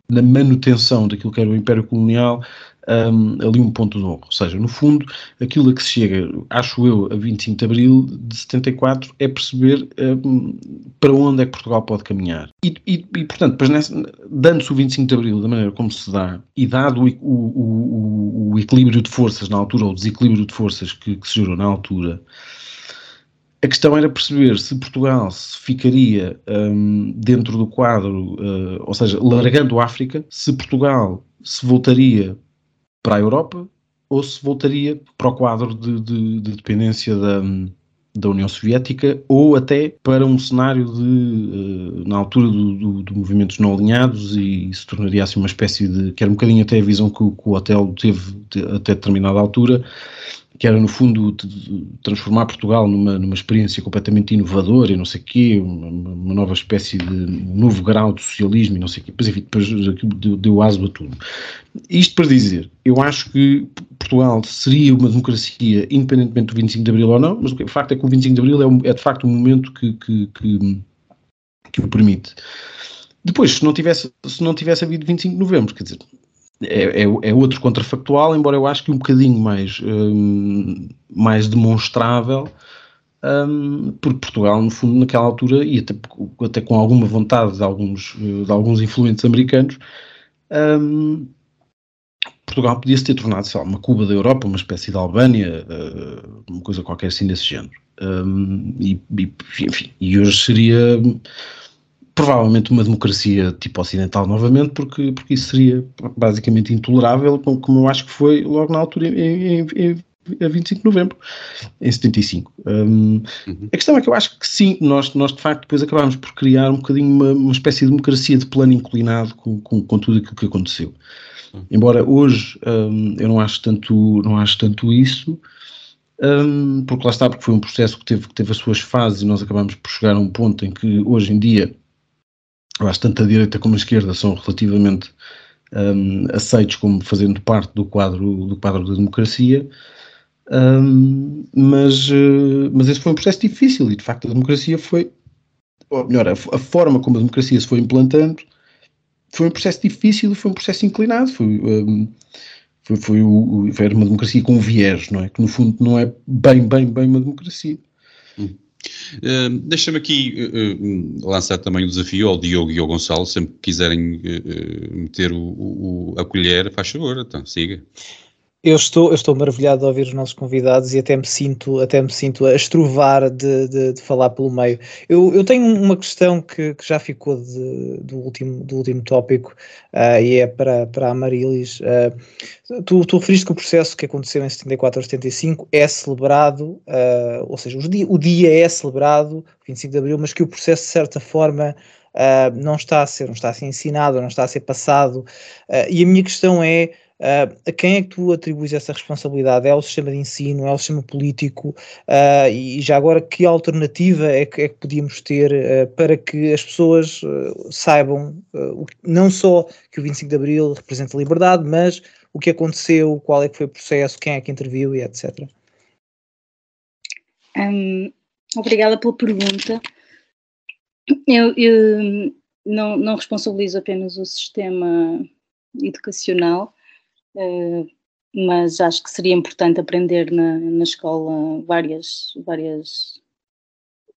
na manutenção daquilo que era o Império Colonial, um, ali um ponto de honra. Ou seja, no fundo, aquilo a que se chega, acho eu, a 25 de abril de 74 é perceber um, para onde é que Portugal pode caminhar. E, e, e portanto, dando-se o 25 de abril da maneira como se dá e dado o, o, o, o equilíbrio de forças na altura, ou o desequilíbrio de forças que, que se gerou na altura, a questão era perceber se Portugal se ficaria um, dentro do quadro, uh, ou seja, largando a África, se Portugal se voltaria para a Europa ou se voltaria para o quadro de, de, de dependência da, da União Soviética ou até para um cenário de, uh, na altura do, do, movimentos não alinhados e se tornaria assim uma espécie de, que era um bocadinho até a visão que, que o hotel teve até determinada altura, que era no fundo transformar Portugal numa, numa experiência completamente inovadora e não sei o quê, uma, uma, nova espécie de um novo grau de socialismo e não sei o quê, depois, enfim, depois deu, deu aso a tudo. Isto para dizer, eu acho que Portugal seria uma democracia independentemente do 25 de Abril ou não, mas o facto é que o 25 de Abril é, é de facto um momento que, que, que, que o permite. Depois, se não tivesse, se não tivesse havido 25 de Novembro, quer dizer, é, é, é, outro contrafactual, embora eu acho que um bocadinho mais, um, mais demonstrável, um, porque Portugal, no fundo, naquela altura, e até, até com alguma vontade de alguns, de alguns influentes americanos, um, Portugal podia se ter tornado, sei lá, uma Cuba da Europa, uma espécie de Albânia, uh, uma coisa qualquer assim desse género. Um, e, e, enfim, e hoje seria provavelmente uma democracia tipo ocidental novamente, porque, porque isso seria basicamente intolerável, como eu acho que foi logo na altura, em, em, em, a 25 de novembro, em 75. Um, uhum. A questão é que eu acho que sim, nós, nós de facto depois acabámos por criar um bocadinho uma, uma espécie de democracia de plano inclinado com, com, com tudo aquilo que aconteceu. Uhum. Embora hoje um, eu não acho tanto, não acho tanto isso, um, porque lá está, porque foi um processo que teve, que teve as suas fases e nós acabamos por chegar a um ponto em que hoje em dia, eu acho tanto a direita como a esquerda são relativamente um, aceitos como fazendo parte do quadro, do quadro da democracia, um, mas, uh, mas esse foi um processo difícil e de facto a democracia foi, ou melhor, a, a, forma como a democracia se foi implantando foi um processo difícil e foi um processo inclinado. Foi, um, foi, foi, o, foi uma democracia com viés, não é? Que no fundo não é bem, bem, bem uma democracia. Hum. Deixa-me aqui uh, lançar também o desafio ao Diogo e ao Gonçalo, sempre que quiserem uh, meter o, o, a colher, faz favor, então, siga. Eu estou, eu estou maravilhado de ouvir os nossos convidados e até me sinto, até me sinto a estrovar de, de, de falar pelo meio. Eu, eu tenho uma questão que, que já ficou de, do, último, do último tópico uh, e é para, para a Marilis. Uh, tu, tu referiste que o processo que aconteceu em 74 a 75 é celebrado, uh, ou seja, o dia, o dia é celebrado, 25 de Abril, mas que o processo, de certa forma, não está a ser, não está a ser ensinado, não está a ser passado. E a minha questão é Uh, a quem é que tu atribuis essa responsabilidade? É ao sistema de ensino? É ao sistema político? Uh, e já agora, que alternativa é que, é que podíamos ter uh, para que as pessoas saibam não só que o 25 de Abril representa a liberdade, mas o que aconteceu, qual é que foi o processo, quem é que interviu e etc. Um, obrigada pela pergunta. Eu, eu não, não responsabilizo apenas o sistema educacional, mas acho que seria importante aprender na, na escola várias, várias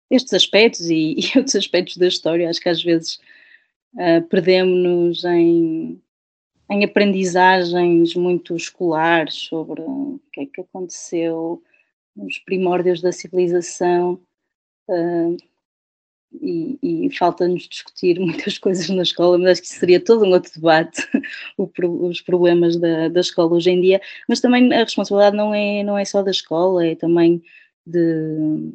estes aspectos e, e, outros aspectos da história. Acho que às vezes uh, perdemos-nos em, em aprendizagens muito escolares sobre o que é que aconteceu nos primórdios da civilização. Uh, e, e falta-nos discutir muitas coisas na escola, mas acho que seria todo um outro debate, os problemas da, da escola hoje em dia, mas também a responsabilidade não é, não é só da escola, é também de,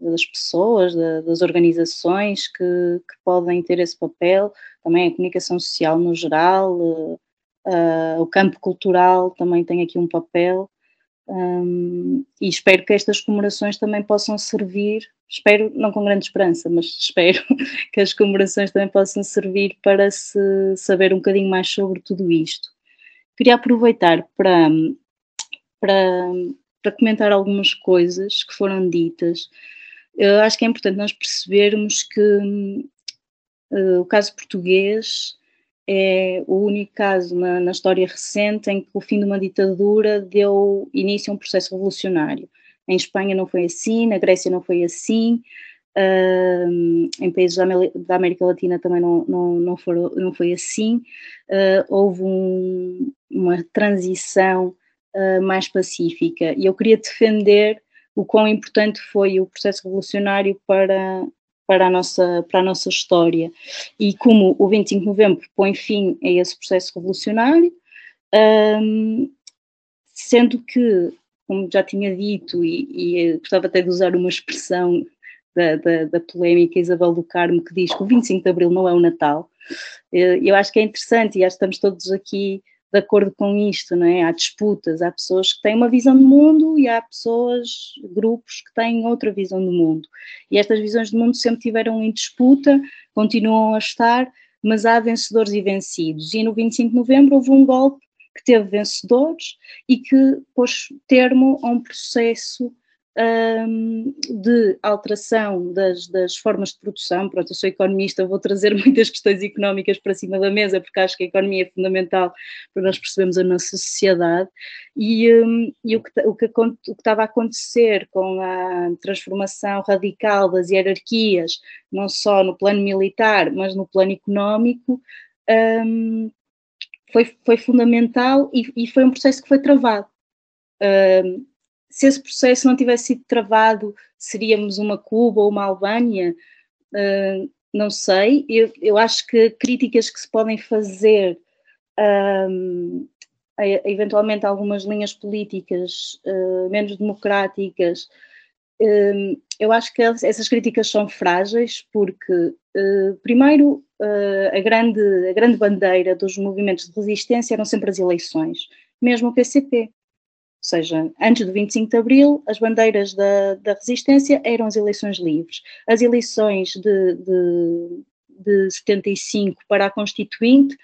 das pessoas, das organizações que, que, podem ter esse papel, também a comunicação social no geral, uh, uh, o campo cultural também tem aqui um papel, um, e espero que estas comemorações também possam servir, espero, não com grande esperança, mas espero que as comemorações também possam servir para se saber um bocadinho mais sobre tudo isto. Queria aproveitar para, para, para comentar algumas coisas que foram ditas. Eu acho que é importante nós percebermos que uh, o caso português é o único caso na, na, história recente em que o fim de uma ditadura deu início a um processo revolucionário. Em Espanha não foi assim, na Grécia não foi assim, uh, em países da, América Latina também não, não, não, não foi assim. Uh, houve um, uma transição uh, mais pacífica e eu queria defender o quão importante foi o processo revolucionário para para a nossa, para a nossa história. E como o 25 de novembro põe fim a esse processo revolucionário, um, sendo que, como já tinha dito, e, e gostava até de usar uma expressão da, da, da, polémica Isabel do Carmo, que diz que o 25 de Abril não é o Natal, eh, eu acho que é interessante e acho que estamos todos aqui de acordo com isto, não é? Há disputas, há pessoas que têm uma visão do mundo e há pessoas, grupos que têm outra visão do mundo. E estas visões do mundo sempre tiveram em disputa, continuam a estar, mas há vencedores e vencidos. E no 25 de novembro houve um golpe que teve vencedores e que pôs termo a um processo um, de alteração das, das, formas de produção. Pronto, eu sou economista, vou trazer muitas questões económicas para cima da mesa, porque acho que a economia é fundamental para nós percebermos a nossa sociedade. E, um, e o, que, o, que, o que estava a acontecer com a transformação radical das hierarquias, não só no plano militar, mas no plano económico, um, foi, foi fundamental e, e, foi um processo que foi travado. Um, se esse processo não tivesse sido travado, seríamos uma Cuba ou uma Albânia? Uh, não sei. Eu, eu, acho que críticas que se podem fazer um, a, a, eventualmente algumas linhas políticas uh, menos democráticas, um, eu acho que essas críticas são frágeis porque, uh, primeiro, a, grande, a grande bandeira dos movimentos de resistência eram sempre as eleições, mesmo o PCP seja, antes do 25 de Abril, as bandeiras da, da resistência eram as eleições livres. As eleições de, de, de 75 para a Constituinte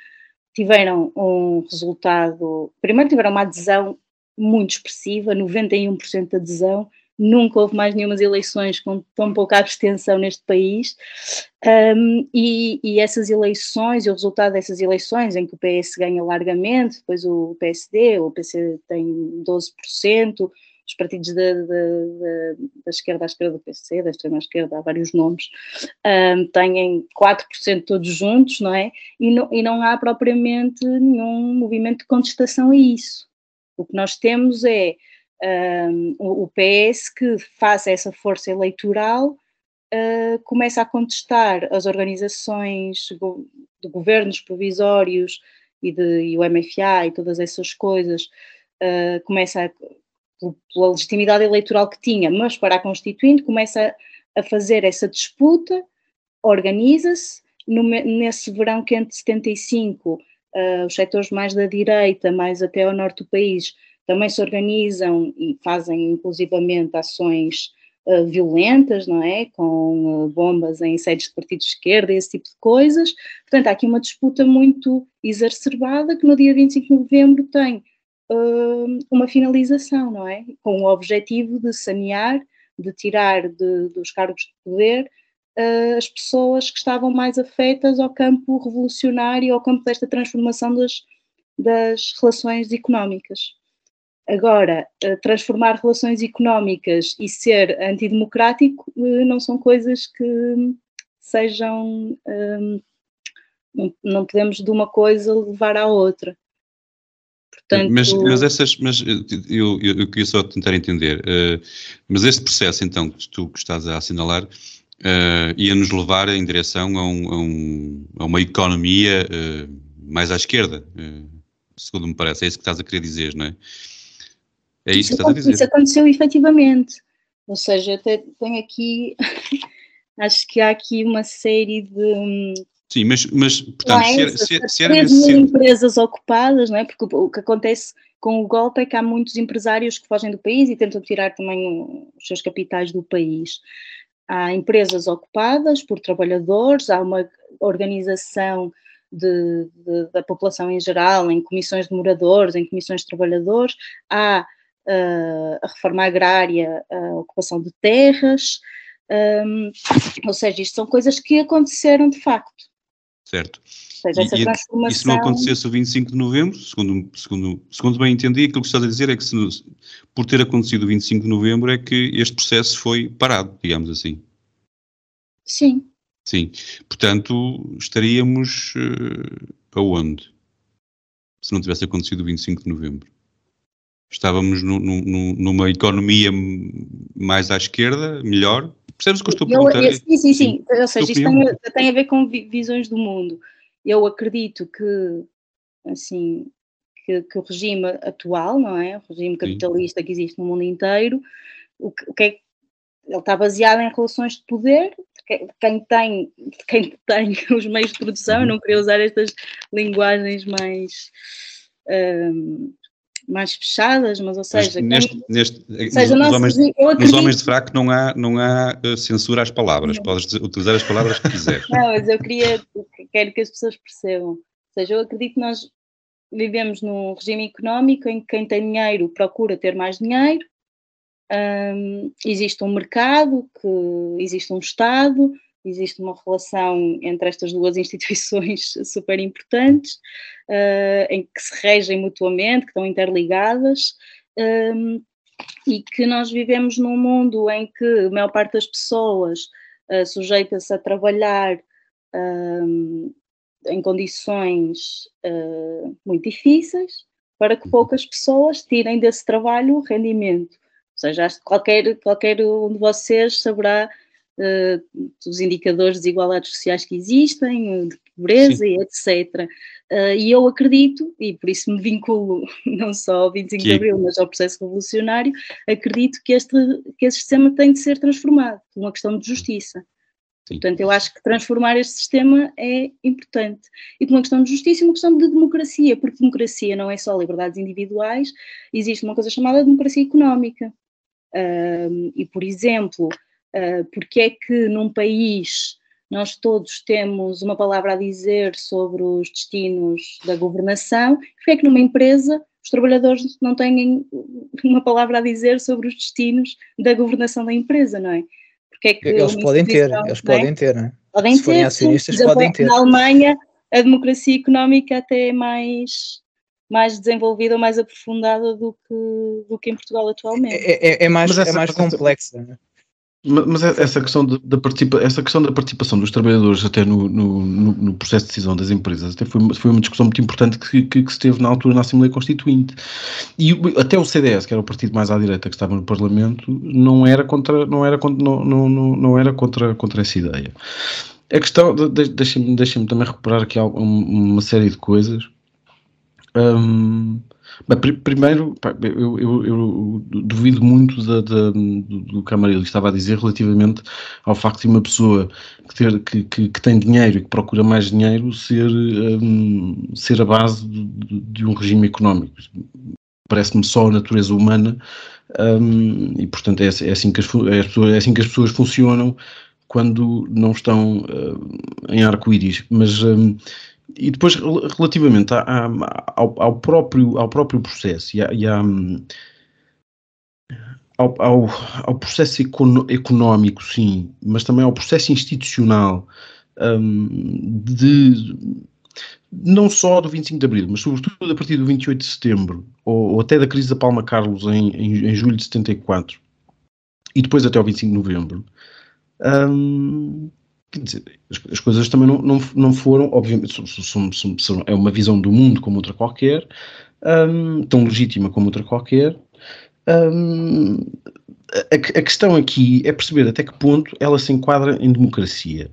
tiveram um resultado. Primeiro, tiveram uma adesão muito expressiva, 91% de adesão, nunca houve mais nenhumas eleições com tão pouca abstenção neste país, um, e, e, essas eleições, e o resultado dessas eleições, em que o PS ganha largamente, depois o PSD, o PC tem 12%, os partidos da, da, da, da esquerda à esquerda do PC, da extrema esquerda, há vários nomes, um, têm 4% todos juntos, não é? E não, e não há propriamente nenhum movimento de contestação a isso. O que nós temos é o PS que faz essa força eleitoral uh, começa a contestar as organizações de governos provisórios e, de, e o MFA e todas essas coisas, uh, começa a, pela legitimidade eleitoral que tinha, mas para a Constituinte começa a, a fazer essa disputa, organiza-se, nesse verão quente de 75, uh, os setores mais da direita, mais até ao norte do país, também se organizam e fazem inclusivamente ações uh, violentas, não é? Com uh, bombas em sedes de partidos de esquerda esse tipo de coisas. Portanto, há aqui uma disputa muito exacerbada que no dia 25 de novembro tem uh, uma finalização, não é? Com o objetivo de sanear, de tirar de, dos cargos de poder as pessoas que estavam mais afetas ao campo revolucionário, ao campo desta transformação das, das relações económicas. Agora, eh, transformar relações económicas e ser antidemocrático eh, não são coisas que sejam. Ehm, não podemos de uma coisa levar à outra. Portanto, mas, mas essas, mas eu, eu, eu, queria só tentar entender, mas este processo então que tu que estás a assinalar uh, ia nos levar em direção a, um, a, um, a uma economia uh, mais à esquerda, segundo me parece, é isso que estás a querer dizer, não é? É isso, isso que estás a dizer. Isso aconteceu efetivamente. Ou seja, eu tenho aqui, acho que há aqui uma série de. Hum, Sim, mas, mas portanto, é, se, era, se, se era nesse empresas ocupadas, não é? Porque o, o que acontece com o golpe é que há muitos empresários que fogem do país e tentam tirar também os seus capitais do país. Há empresas ocupadas por trabalhadores, há uma organização de, de, da população em geral, em comissões de moradores, em comissões de trabalhadores, há uh, a reforma agrária, a ocupação de terras, um, ou seja, isto são coisas que aconteceram de facto. Certo. Seja, essa e, transformação... e se não acontecesse o 25 de novembro, segundo, segundo, segundo bem entendi, aquilo que estás a dizer é que se, por ter acontecido o 25 de novembro é que este processo foi parado, digamos assim. Sim. Sim. Portanto, estaríamos uh, aonde? Se não tivesse acontecido o 25 de novembro estávamos no, no, numa economia mais à esquerda, melhor. Percebes o que eu estou a perguntar? Eu, sim, sim, sim. Ou seja, isto tem, tem, a ver com visões do mundo. Eu acredito que, assim, que, que o regime atual, não é? O regime capitalista sim. que existe no mundo inteiro, o que, o que é ele está baseado em relações de poder, de quem tem, de quem tem os meios de produção, eu não queria usar estas linguagens mais um, mais fechadas, mas ou seja, neste, quem, neste, seja, nos, homens, nos homens de fraco não há, não há eh, censura às palavras, não. podes utilizar as palavras que quiseres. Não, mas eu queria, quero que as pessoas percebam, ou seja, eu acredito que nós vivemos num regime económico em que quem tem dinheiro procura ter mais dinheiro, um, existe um mercado, que existe um Estado, existe uma relação entre estas duas instituições super importantes, uh, em que se regem mutuamente, que estão interligadas, um, e que nós vivemos num mundo em que a maior parte das pessoas uh, sujeita-se a trabalhar um, em condições uh, muito difíceis, para que poucas pessoas tirem desse trabalho rendimento. Ou seja, qualquer, qualquer um de vocês saberá uh, dos indicadores de desigualdades sociais que existem, de pobreza Sim. e etc. Uh, e eu acredito, e por isso me vinculo não só ao 25 que... de Abril, mas ao processo revolucionário, acredito que este, que este sistema tem de ser transformado, por uma questão de justiça. Sim. Portanto, eu acho que transformar este sistema é importante. E por uma questão de justiça e uma questão de democracia, porque democracia não é só liberdades individuais, existe uma coisa chamada democracia económica. Um, e, por exemplo, uh, porque é que num país nós todos temos uma palavra a dizer sobre os destinos da governação, porque é que numa empresa os trabalhadores não têm uma palavra a dizer sobre os destinos da governação da empresa, não é? Porque é que eles podem ter, eles é? podem ter, não é? Podem Se forem acionistas, podem ter. Na Alemanha, a democracia económica até é mais, mais desenvolvida ou mais aprofundada do que, do que em Portugal atualmente. É, é, é mais, é mais complexa. Mas essa questão, participa, essa questão da participação dos trabalhadores até no, no, no, processo de decisão das empresas até foi, foi uma discussão muito importante que, que, que, se teve na altura na Assembleia Constituinte. E até o CDS, que era o partido mais à direita que estava no Parlamento, não era contra, não era, não, não, não, não era contra, contra essa ideia. A questão, deixem-me deixem também recuperar aqui uma série de coisas. Um, mas, primeiro, eu, eu, eu, duvido muito da, da, do que a Marília estava a dizer relativamente ao facto de uma pessoa que, ter, que, que, que tem dinheiro e que procura mais dinheiro ser, um, ser a base de, de um regime económico. Parece-me só a natureza humana um, e, portanto, é, é, assim que as, é, é assim que as pessoas funcionam quando não estão uh, em arco-íris. Mas. Um, e depois, relativamente ao, ao, próprio, ao próprio processo e, e ao, ao, ao, processo económico, sim, mas também ao processo institucional um, de não só do 25 de Abril, mas sobretudo a partir do 28 de Setembro, ou, ou até da crise da Palma Carlos em, em, em, julho de 74, e depois até ao 25 de Novembro, um, quer dizer, as, as, coisas também não, não, não foram, obviamente, são, são, são, é uma visão do mundo como outra qualquer, um, tão legítima como outra qualquer. Um, a, a, questão aqui é perceber até que ponto ela se enquadra em democracia.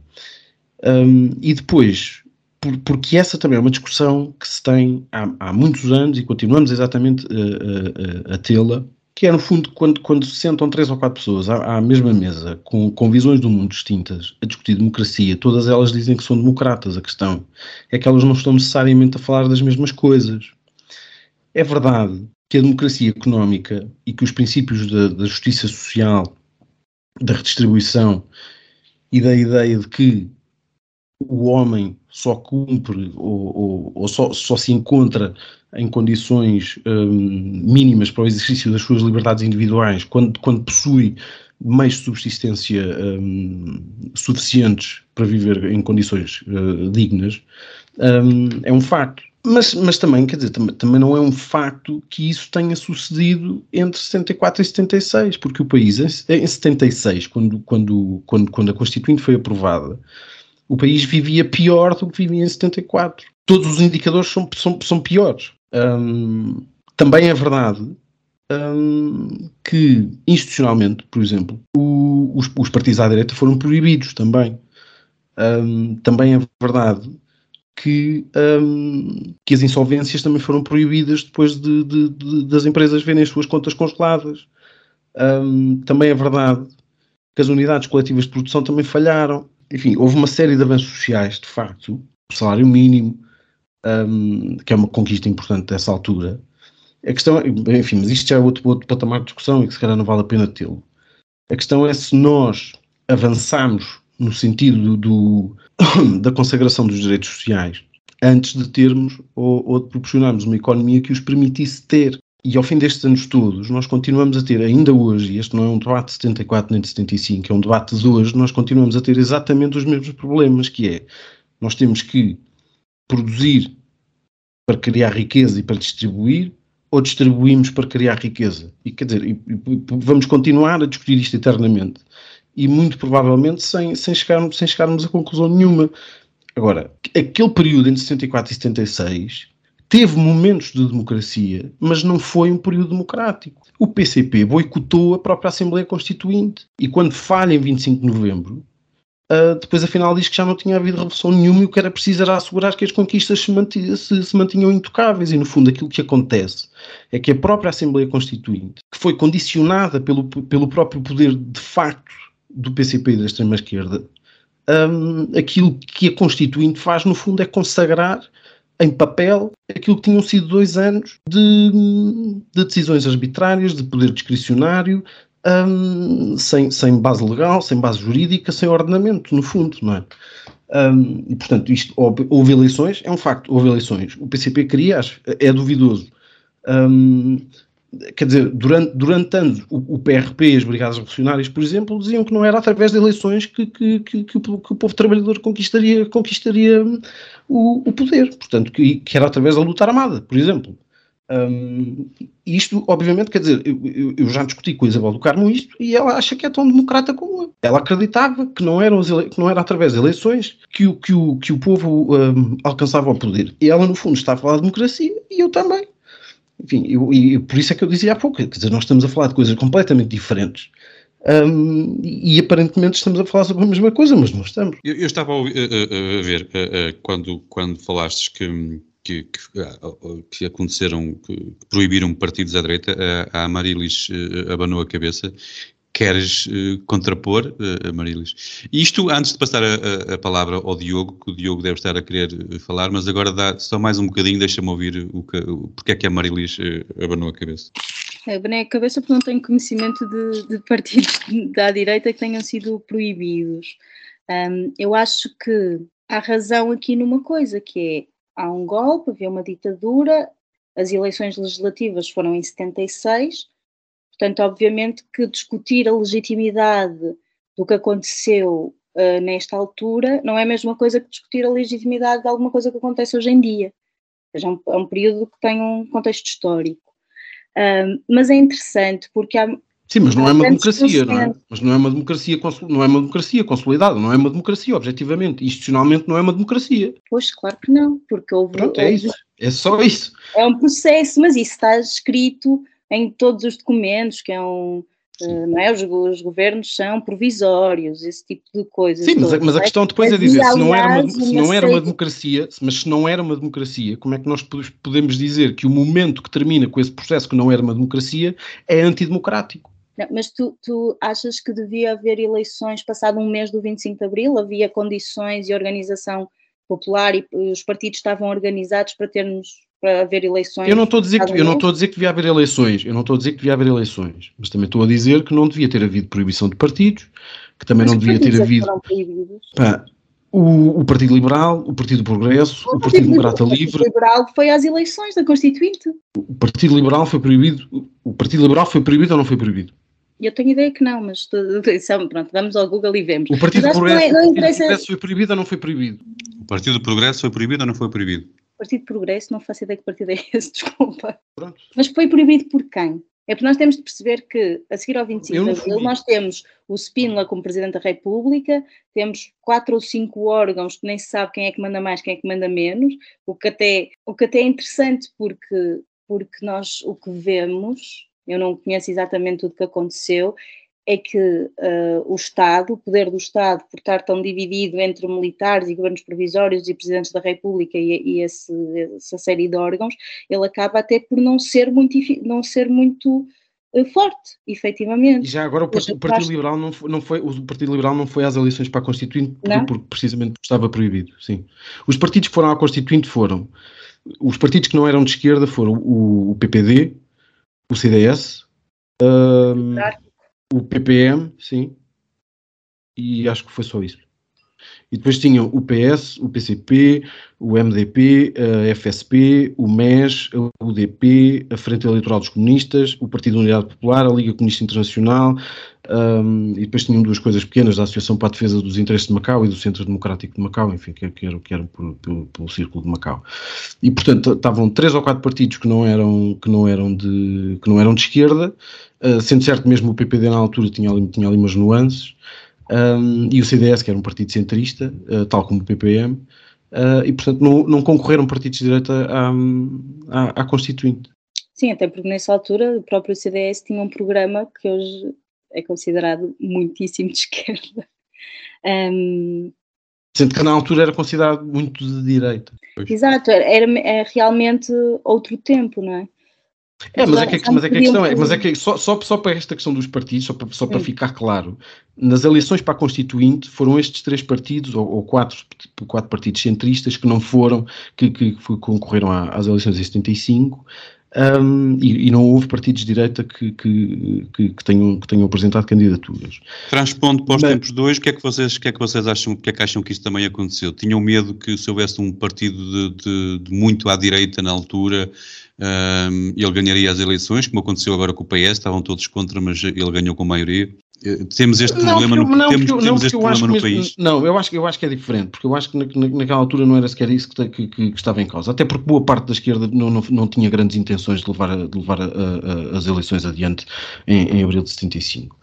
Um, e depois, por, porque essa também é uma discussão que se tem há, há muitos anos e continuamos exatamente a, a, a tê-la que é no fundo quando, quando se sentam três ou quatro pessoas à, à, mesma mesa, com, com visões do mundo distintas, a discutir democracia, todas elas dizem que são democratas. A questão é que elas não estão necessariamente a falar das mesmas coisas. É verdade que a democracia económica e que os princípios da, da justiça social, da redistribuição e da ideia de que o homem só cumpre ou, ou, ou só, só se encontra em condições um, mínimas para o exercício das suas liberdades individuais, quando, quando possui meios de subsistência um, suficientes para viver em condições uh, dignas, um, é um facto. Mas, mas também, quer dizer, também, também não é um facto que isso tenha sucedido entre 74 e 76, porque o país, em, em 76, quando, quando, quando, quando a Constituinte foi aprovada, o país vivia pior do que vivia em 74. Todos os indicadores são, são, são piores. Um, também é verdade um, que, institucionalmente, por exemplo, o, os, os, partidos à direita foram proibidos também. Um, também é verdade que, que as insolvências também foram proibidas depois de, de, de, das empresas verem as suas contas congeladas. também é verdade que as unidades coletivas de produção também falharam. Enfim, houve uma série de avanços sociais, de facto, o salário mínimo, um, que é uma conquista importante dessa altura. A questão, é, enfim, mas isto já é outro, outro patamar de discussão e que se calhar não vale a pena tê-lo. A questão é se nós avançamos no sentido do, da consagração dos direitos sociais antes de termos ou, ou de proporcionarmos uma economia que os permitisse ter. E ao fim destes anos todos, nós continuamos a ter, ainda hoje, e este não é um debate de 74 nem de 75, é um debate de hoje, nós continuamos a ter exatamente os mesmos problemas, que é, nós temos que produzir para criar riqueza e para distribuir, ou distribuímos para criar riqueza? E quer dizer, e, e, vamos continuar a discutir isto eternamente. E muito provavelmente sem, sem, chegarmos, sem chegarmos a conclusão nenhuma. Agora, aquele período entre 64 e 76 teve momentos de democracia, mas não foi um período democrático. O PCP boicotou a própria Assembleia Constituinte. E quando falha em 25 de novembro, Uh, depois afinal diz que já não tinha havido revolução nenhuma e o que era preciso era assegurar que as conquistas se, mantinham, se, se mantinham intocáveis e no fundo aquilo que acontece é que a própria Assembleia Constituinte, que foi condicionada pelo, pelo próprio poder de facto do PCP e da extrema-esquerda, um, aquilo que a Constituinte faz, no fundo, é consagrar em papel aquilo que tinham sido dois anos de, de decisões arbitrárias, de poder discricionário, um, sem, sem base legal, sem base jurídica, sem ordenamento, no fundo, não é? Um, e portanto, isto houve, eleições, é um facto, houve eleições. O PCP queria, é duvidoso. Um, quer dizer, durante, durante anos, o, o, PRP e as Brigadas Revolucionárias, por exemplo, diziam que não era através de eleições que, que, que, que, o, o, povo trabalhador conquistaria, conquistaria o, o poder. Portanto, que, que, era através da luta armada, por exemplo. Um, isto, obviamente, quer dizer, eu, eu, já discuti com a Isabel do Carmo isto e ela acha que é tão democrata como eu. Ela acreditava que não, eram que não era através de eleições que o, que o, que o povo um, alcançava o poder. E ela, no fundo, está a falar de democracia e eu também. Enfim, e por isso é que eu dizia há pouco, quer dizer, nós estamos a falar de coisas completamente diferentes. Um, e aparentemente estamos a falar sobre a mesma coisa, mas não estamos. Eu, eu estava a, a, a ver quando, quando falaste que, que, que, que, aconteceram, que proibiram partidos à direita, a, a Marilis eh, abanou a cabeça queres uh, contrapor, uh, Marilis? Isto antes de passar a, a, palavra ao Diogo, que o Diogo deve estar a querer falar, mas agora dá só mais um bocadinho, deixa-me ouvir o que, o, porque é que a Marilis uh, abanou a cabeça. Abanei a cabeça porque não tenho conhecimento de, de partidos da direita que tenham sido proibidos. Um, eu acho que há razão aqui numa coisa, que é, há um golpe, havia uma ditadura, as eleições legislativas foram em 76, Portanto, obviamente que discutir a legitimidade do que aconteceu uh, nesta altura não é a mesma coisa que discutir a legitimidade de alguma coisa que acontece hoje em dia. Ou seja, é um, é um período que tem um contexto histórico. Uh, mas é interessante porque há. Sim, mas não é uma democracia, não é? Mas não é uma democracia, não é uma democracia consolidada, não é uma democracia, objetivamente. Institucionalmente não é uma democracia. Pois, claro que não, porque houve. Pronto, é isso. É só isso. É um processo, mas isso está escrito em todos os documentos, que é um. Uh, não é? Os, os, governos são provisórios, esse tipo de coisas. Sim, mas a, mas a, questão depois é dizer, se não, era uma, se não era uma democracia, mas se não era uma democracia, como é que nós podemos dizer que o momento que termina com esse processo que não era uma democracia é antidemocrático? Não, mas tu, tu achas que devia haver eleições passado um mês do 25 de Abril? Havia condições e organização popular e os partidos estavam organizados para termos para haver eleições. Eu não estou a dizer que eu não estou a dizer que devia haver eleições, eu não estou a dizer que devia haver eleições, mas também estou a dizer que não devia ter havido proibição de partidos, que também mas não devia ter havido pá, o, o, Partido Liberal, o Partido Progresso, o, o Partido, Democrata Livre. O Partido Liberal foi às eleições da Constituinte. O Partido Liberal foi proibido. O Partido Liberal foi proibido ou não foi proibido? Eu tenho ideia que não, mas pronto, vamos ao Google e vemos. O Partido, Progresso, não é, não interessa... Progresso foi proibido ou não foi proibido? O Partido Progresso foi proibido ou não foi proibido? Partido Progresso, não faço ideia que partido é esse, desculpa. Pronto. Mas foi proibido por quem? É porque nós temos de perceber que, a seguir ao 25 de Abril, nós temos o Spínola como Presidente da República, temos quatro ou cinco órgãos que nem se sabe quem é que manda mais, quem é que manda menos, o que até, o que até é interessante porque, porque nós o que vemos, eu não conheço exatamente tudo o que aconteceu, é que uh, o Estado, o poder do Estado, por estar tão dividido entre militares e governos provisórios e presidentes da República e, e esse, essa série de órgãos, ele acaba até por não ser muito, não ser muito uh, forte, efetivamente. E já agora o, Partido, o Partido Liberal não foi, não foi, o Partido Liberal não foi às eleições para a Constituinte porque, porque precisamente estava proibido, sim. Os partidos que foram à Constituinte foram, os partidos que não eram de esquerda foram o, o PPD, o CDS, um, o PPM, sim, e acho que foi só isso. E depois tinham o PS, o PCP, o MDP, a FSP, o MES, a UDP, a Frente Eleitoral dos Comunistas, o Partido Unidade Popular, a Liga Comunista Internacional, um, e depois tinham duas coisas pequenas, da Associação para a Defesa dos Interesses de Macau e do Centro Democrático de Macau, enfim, que, eram, que eram pelo, pelo, pelo Círculo de Macau. E, portanto, estavam três ou quatro partidos que não eram, que não eram, de, que não eram de esquerda, uh, sendo certo mesmo o PPD na altura tinha ali, tinha ali umas nuances, um, e o CDS, que era um partido centrista, uh, tal como o PPM, uh, ah, e portanto não, não concorreram partidos de direita à, à, à, Constituinte. Sim, até porque nessa altura o próprio CDS tinha um programa que hoje é considerado muitíssimo de esquerda. Um, Sendo que na altura era considerado muito de direita. Exato, era, era realmente outro tempo, não é? É, mas é que, mas é que a questão é, mas é que só, só, só para esta questão dos partidos, só para, só para ficar claro, nas eleições para a Constituinte foram estes três partidos, ou, ou quatro, quatro partidos centristas que não foram, que, que concorreram às eleições em 75, um, e, e, não houve partidos de direita que, que, que, que, tenham, que tenham apresentado candidaturas. Transpondo para os Mas, tempos hoje, o que, é que vocês, que é que vocês acham, que é que acham que isso também aconteceu? Tinham medo que se houvesse um partido de, de, de muito à direita na altura, um, ele ganharia as eleições, como aconteceu agora com o PS, estavam todos contra, mas ele ganhou com maioria. Temos este não, problema no, não, temos, porque, temos não, este problema no mesmo, país. Não, eu acho, eu acho que é diferente, porque eu acho que na, naquela altura não era sequer isso que, que, que, estava em causa. Até porque boa parte da esquerda não, não, não tinha grandes intenções de levar, de levar a, a, as eleições adiante em, em abril de 75.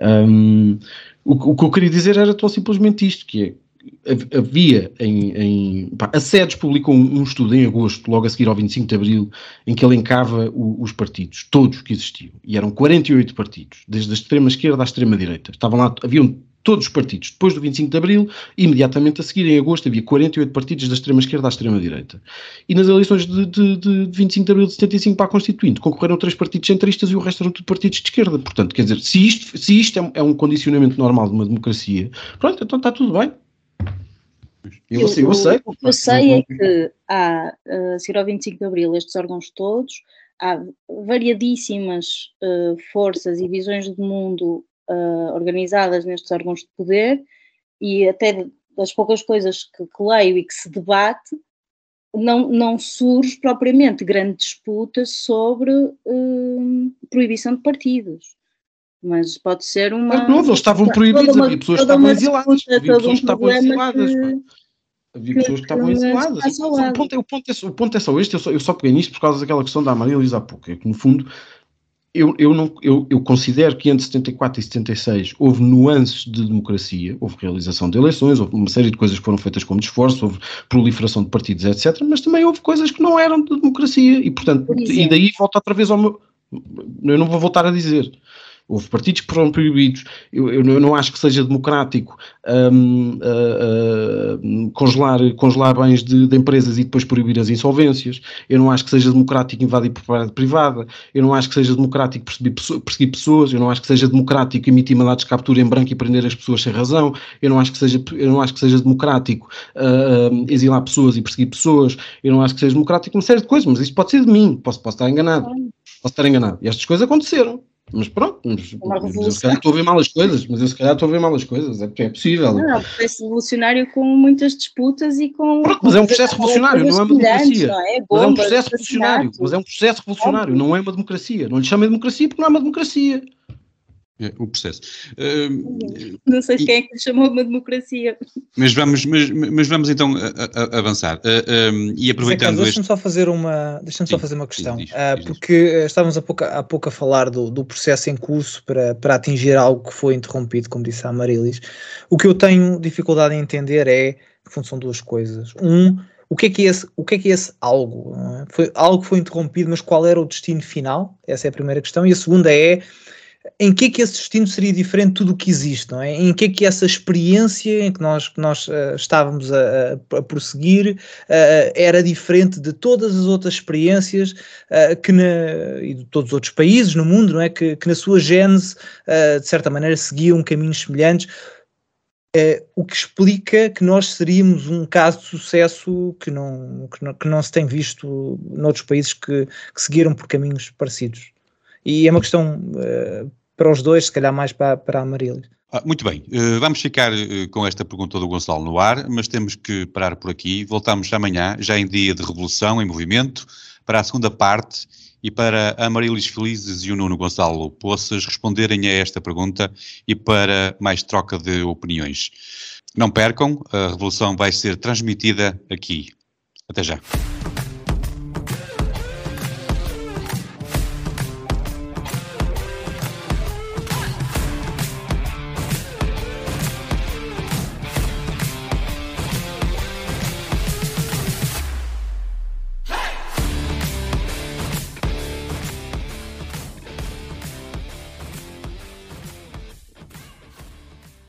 Um, o, o que eu queria dizer era tão simplesmente isto, que é havia em, em pá, a SEDES publicou um, um, estudo em agosto, logo a seguir ao 25 de Abril, em que ele encava o, os partidos, todos que existiam, e eram 48 partidos, desde a extrema esquerda à extrema direita. Estavam lá, haviam todos os partidos. Depois do 25 de Abril, imediatamente a seguir, em agosto, havia 48 partidos da extrema esquerda à extrema direita. E nas eleições de, de, de 25 de Abril de 75 para a Constituinte, concorreram três partidos centristas e o resto eram tudo partidos de esquerda. Portanto, quer dizer, se isto, se isto é, é um condicionamento normal de uma democracia, pronto, então está tudo bem. Eu, sei, eu sei. O que eu sei é que há, uh, se ao 25 de Abril, estes órgãos todos, há variadíssimas uh, forças e visões de mundo uh, organizadas nestes órgãos de poder e até das poucas coisas que, que leio e que se debate, não, não surge propriamente grande disputa sobre uh, proibição de partidos. Mas pode ser uma. Mas não, eles estavam proibidos, havia pessoas que estavam exiladas. Havia pessoas que estavam exiladas. Havia pessoas que estavam exiladas. O ponto, é, o, ponto é, o ponto é só este, eu só, eu só peguei nisto por causa daquela questão da Maria Luísa há pouco, é que no fundo eu, eu, não, eu, eu considero que entre 74 e 76 houve nuances de democracia, houve realização de eleições, houve uma série de coisas que foram feitas como esforço, houve proliferação de partidos, etc. Mas também houve coisas que não eram de democracia e, portanto, e daí volta outra vez ao meu. Eu não vou voltar a dizer. Houve partidos que foram proibidos. Eu, eu, não acho que seja democrático um, uh, uh, congelar, congelar bens de, de, empresas e depois proibir as insolvências. Eu não acho que seja democrático invadir propriedade privada. Eu não acho que seja democrático perseguir, pessoas. Eu não acho que seja democrático emitir mandados de captura em branco e prender as pessoas sem razão. Eu não acho que seja, eu não acho que seja democrático uh, exilar pessoas e perseguir pessoas. Eu não acho que seja democrático uma série de coisas, mas isso pode ser de mim. Posso, posso estar enganado. Posso estar enganado. E estas coisas aconteceram. Mas pronto, mas, mas eu se calhar estou a ver mal as coisas, mas eu se calhar estou a ver mal as coisas, é, é possível. Não, é um processo revolucionário com muitas disputas e com. Pronto, mas é um processo revolucionário, não é uma democracia. Não é? mas é um processo revolucionário, mas é um processo revolucionário, não é uma democracia. Não lhe chama de democracia porque não é uma democracia. É, o processo. Uh, não sei e, quem é que chamou uma democracia. Mas vamos, mas, mas vamos então a, a, avançar. Uh, um, e aproveitando Zé, Deixa-me só fazer uma, deixa só fazer uma questão. Diz, diz, uh, porque estávamos há pouco, há pouco a falar do, do processo em curso para, para atingir algo que foi interrompido, como disse a Marilis. O que eu tenho dificuldade em entender é, que são duas coisas. Um, o que é que é esse, o que é que é esse algo? É? Foi algo que foi interrompido, mas qual era o destino final? Essa é a primeira questão. E a segunda é em que é que esse destino seria diferente de tudo o que existe, não é? Em que é que essa experiência em que nós, que nós uh, estávamos a, a prosseguir uh, era diferente de todas as outras experiências uh, que na, e de todos os outros países no mundo, não é? Que, que na sua gênese, de certa maneira, seguiam caminhos semelhantes. o que explica que nós seríamos um caso de sucesso que não, que não, que não se tem visto noutros países que, que seguiram por caminhos parecidos. E é uma questão uh, para os dois, se calhar mais para, para a Marília. Ah, muito bem, uh, vamos ficar uh, com esta pergunta do Gonçalo no ar, mas temos que parar por aqui. Voltamos amanhã, já em dia de revolução, em movimento, para a segunda parte e para a Marilis Felizes e o Nuno Gonçalo Poças responderem a esta pergunta e para mais troca de opiniões. Não percam, a revolução vai ser transmitida aqui. Até já.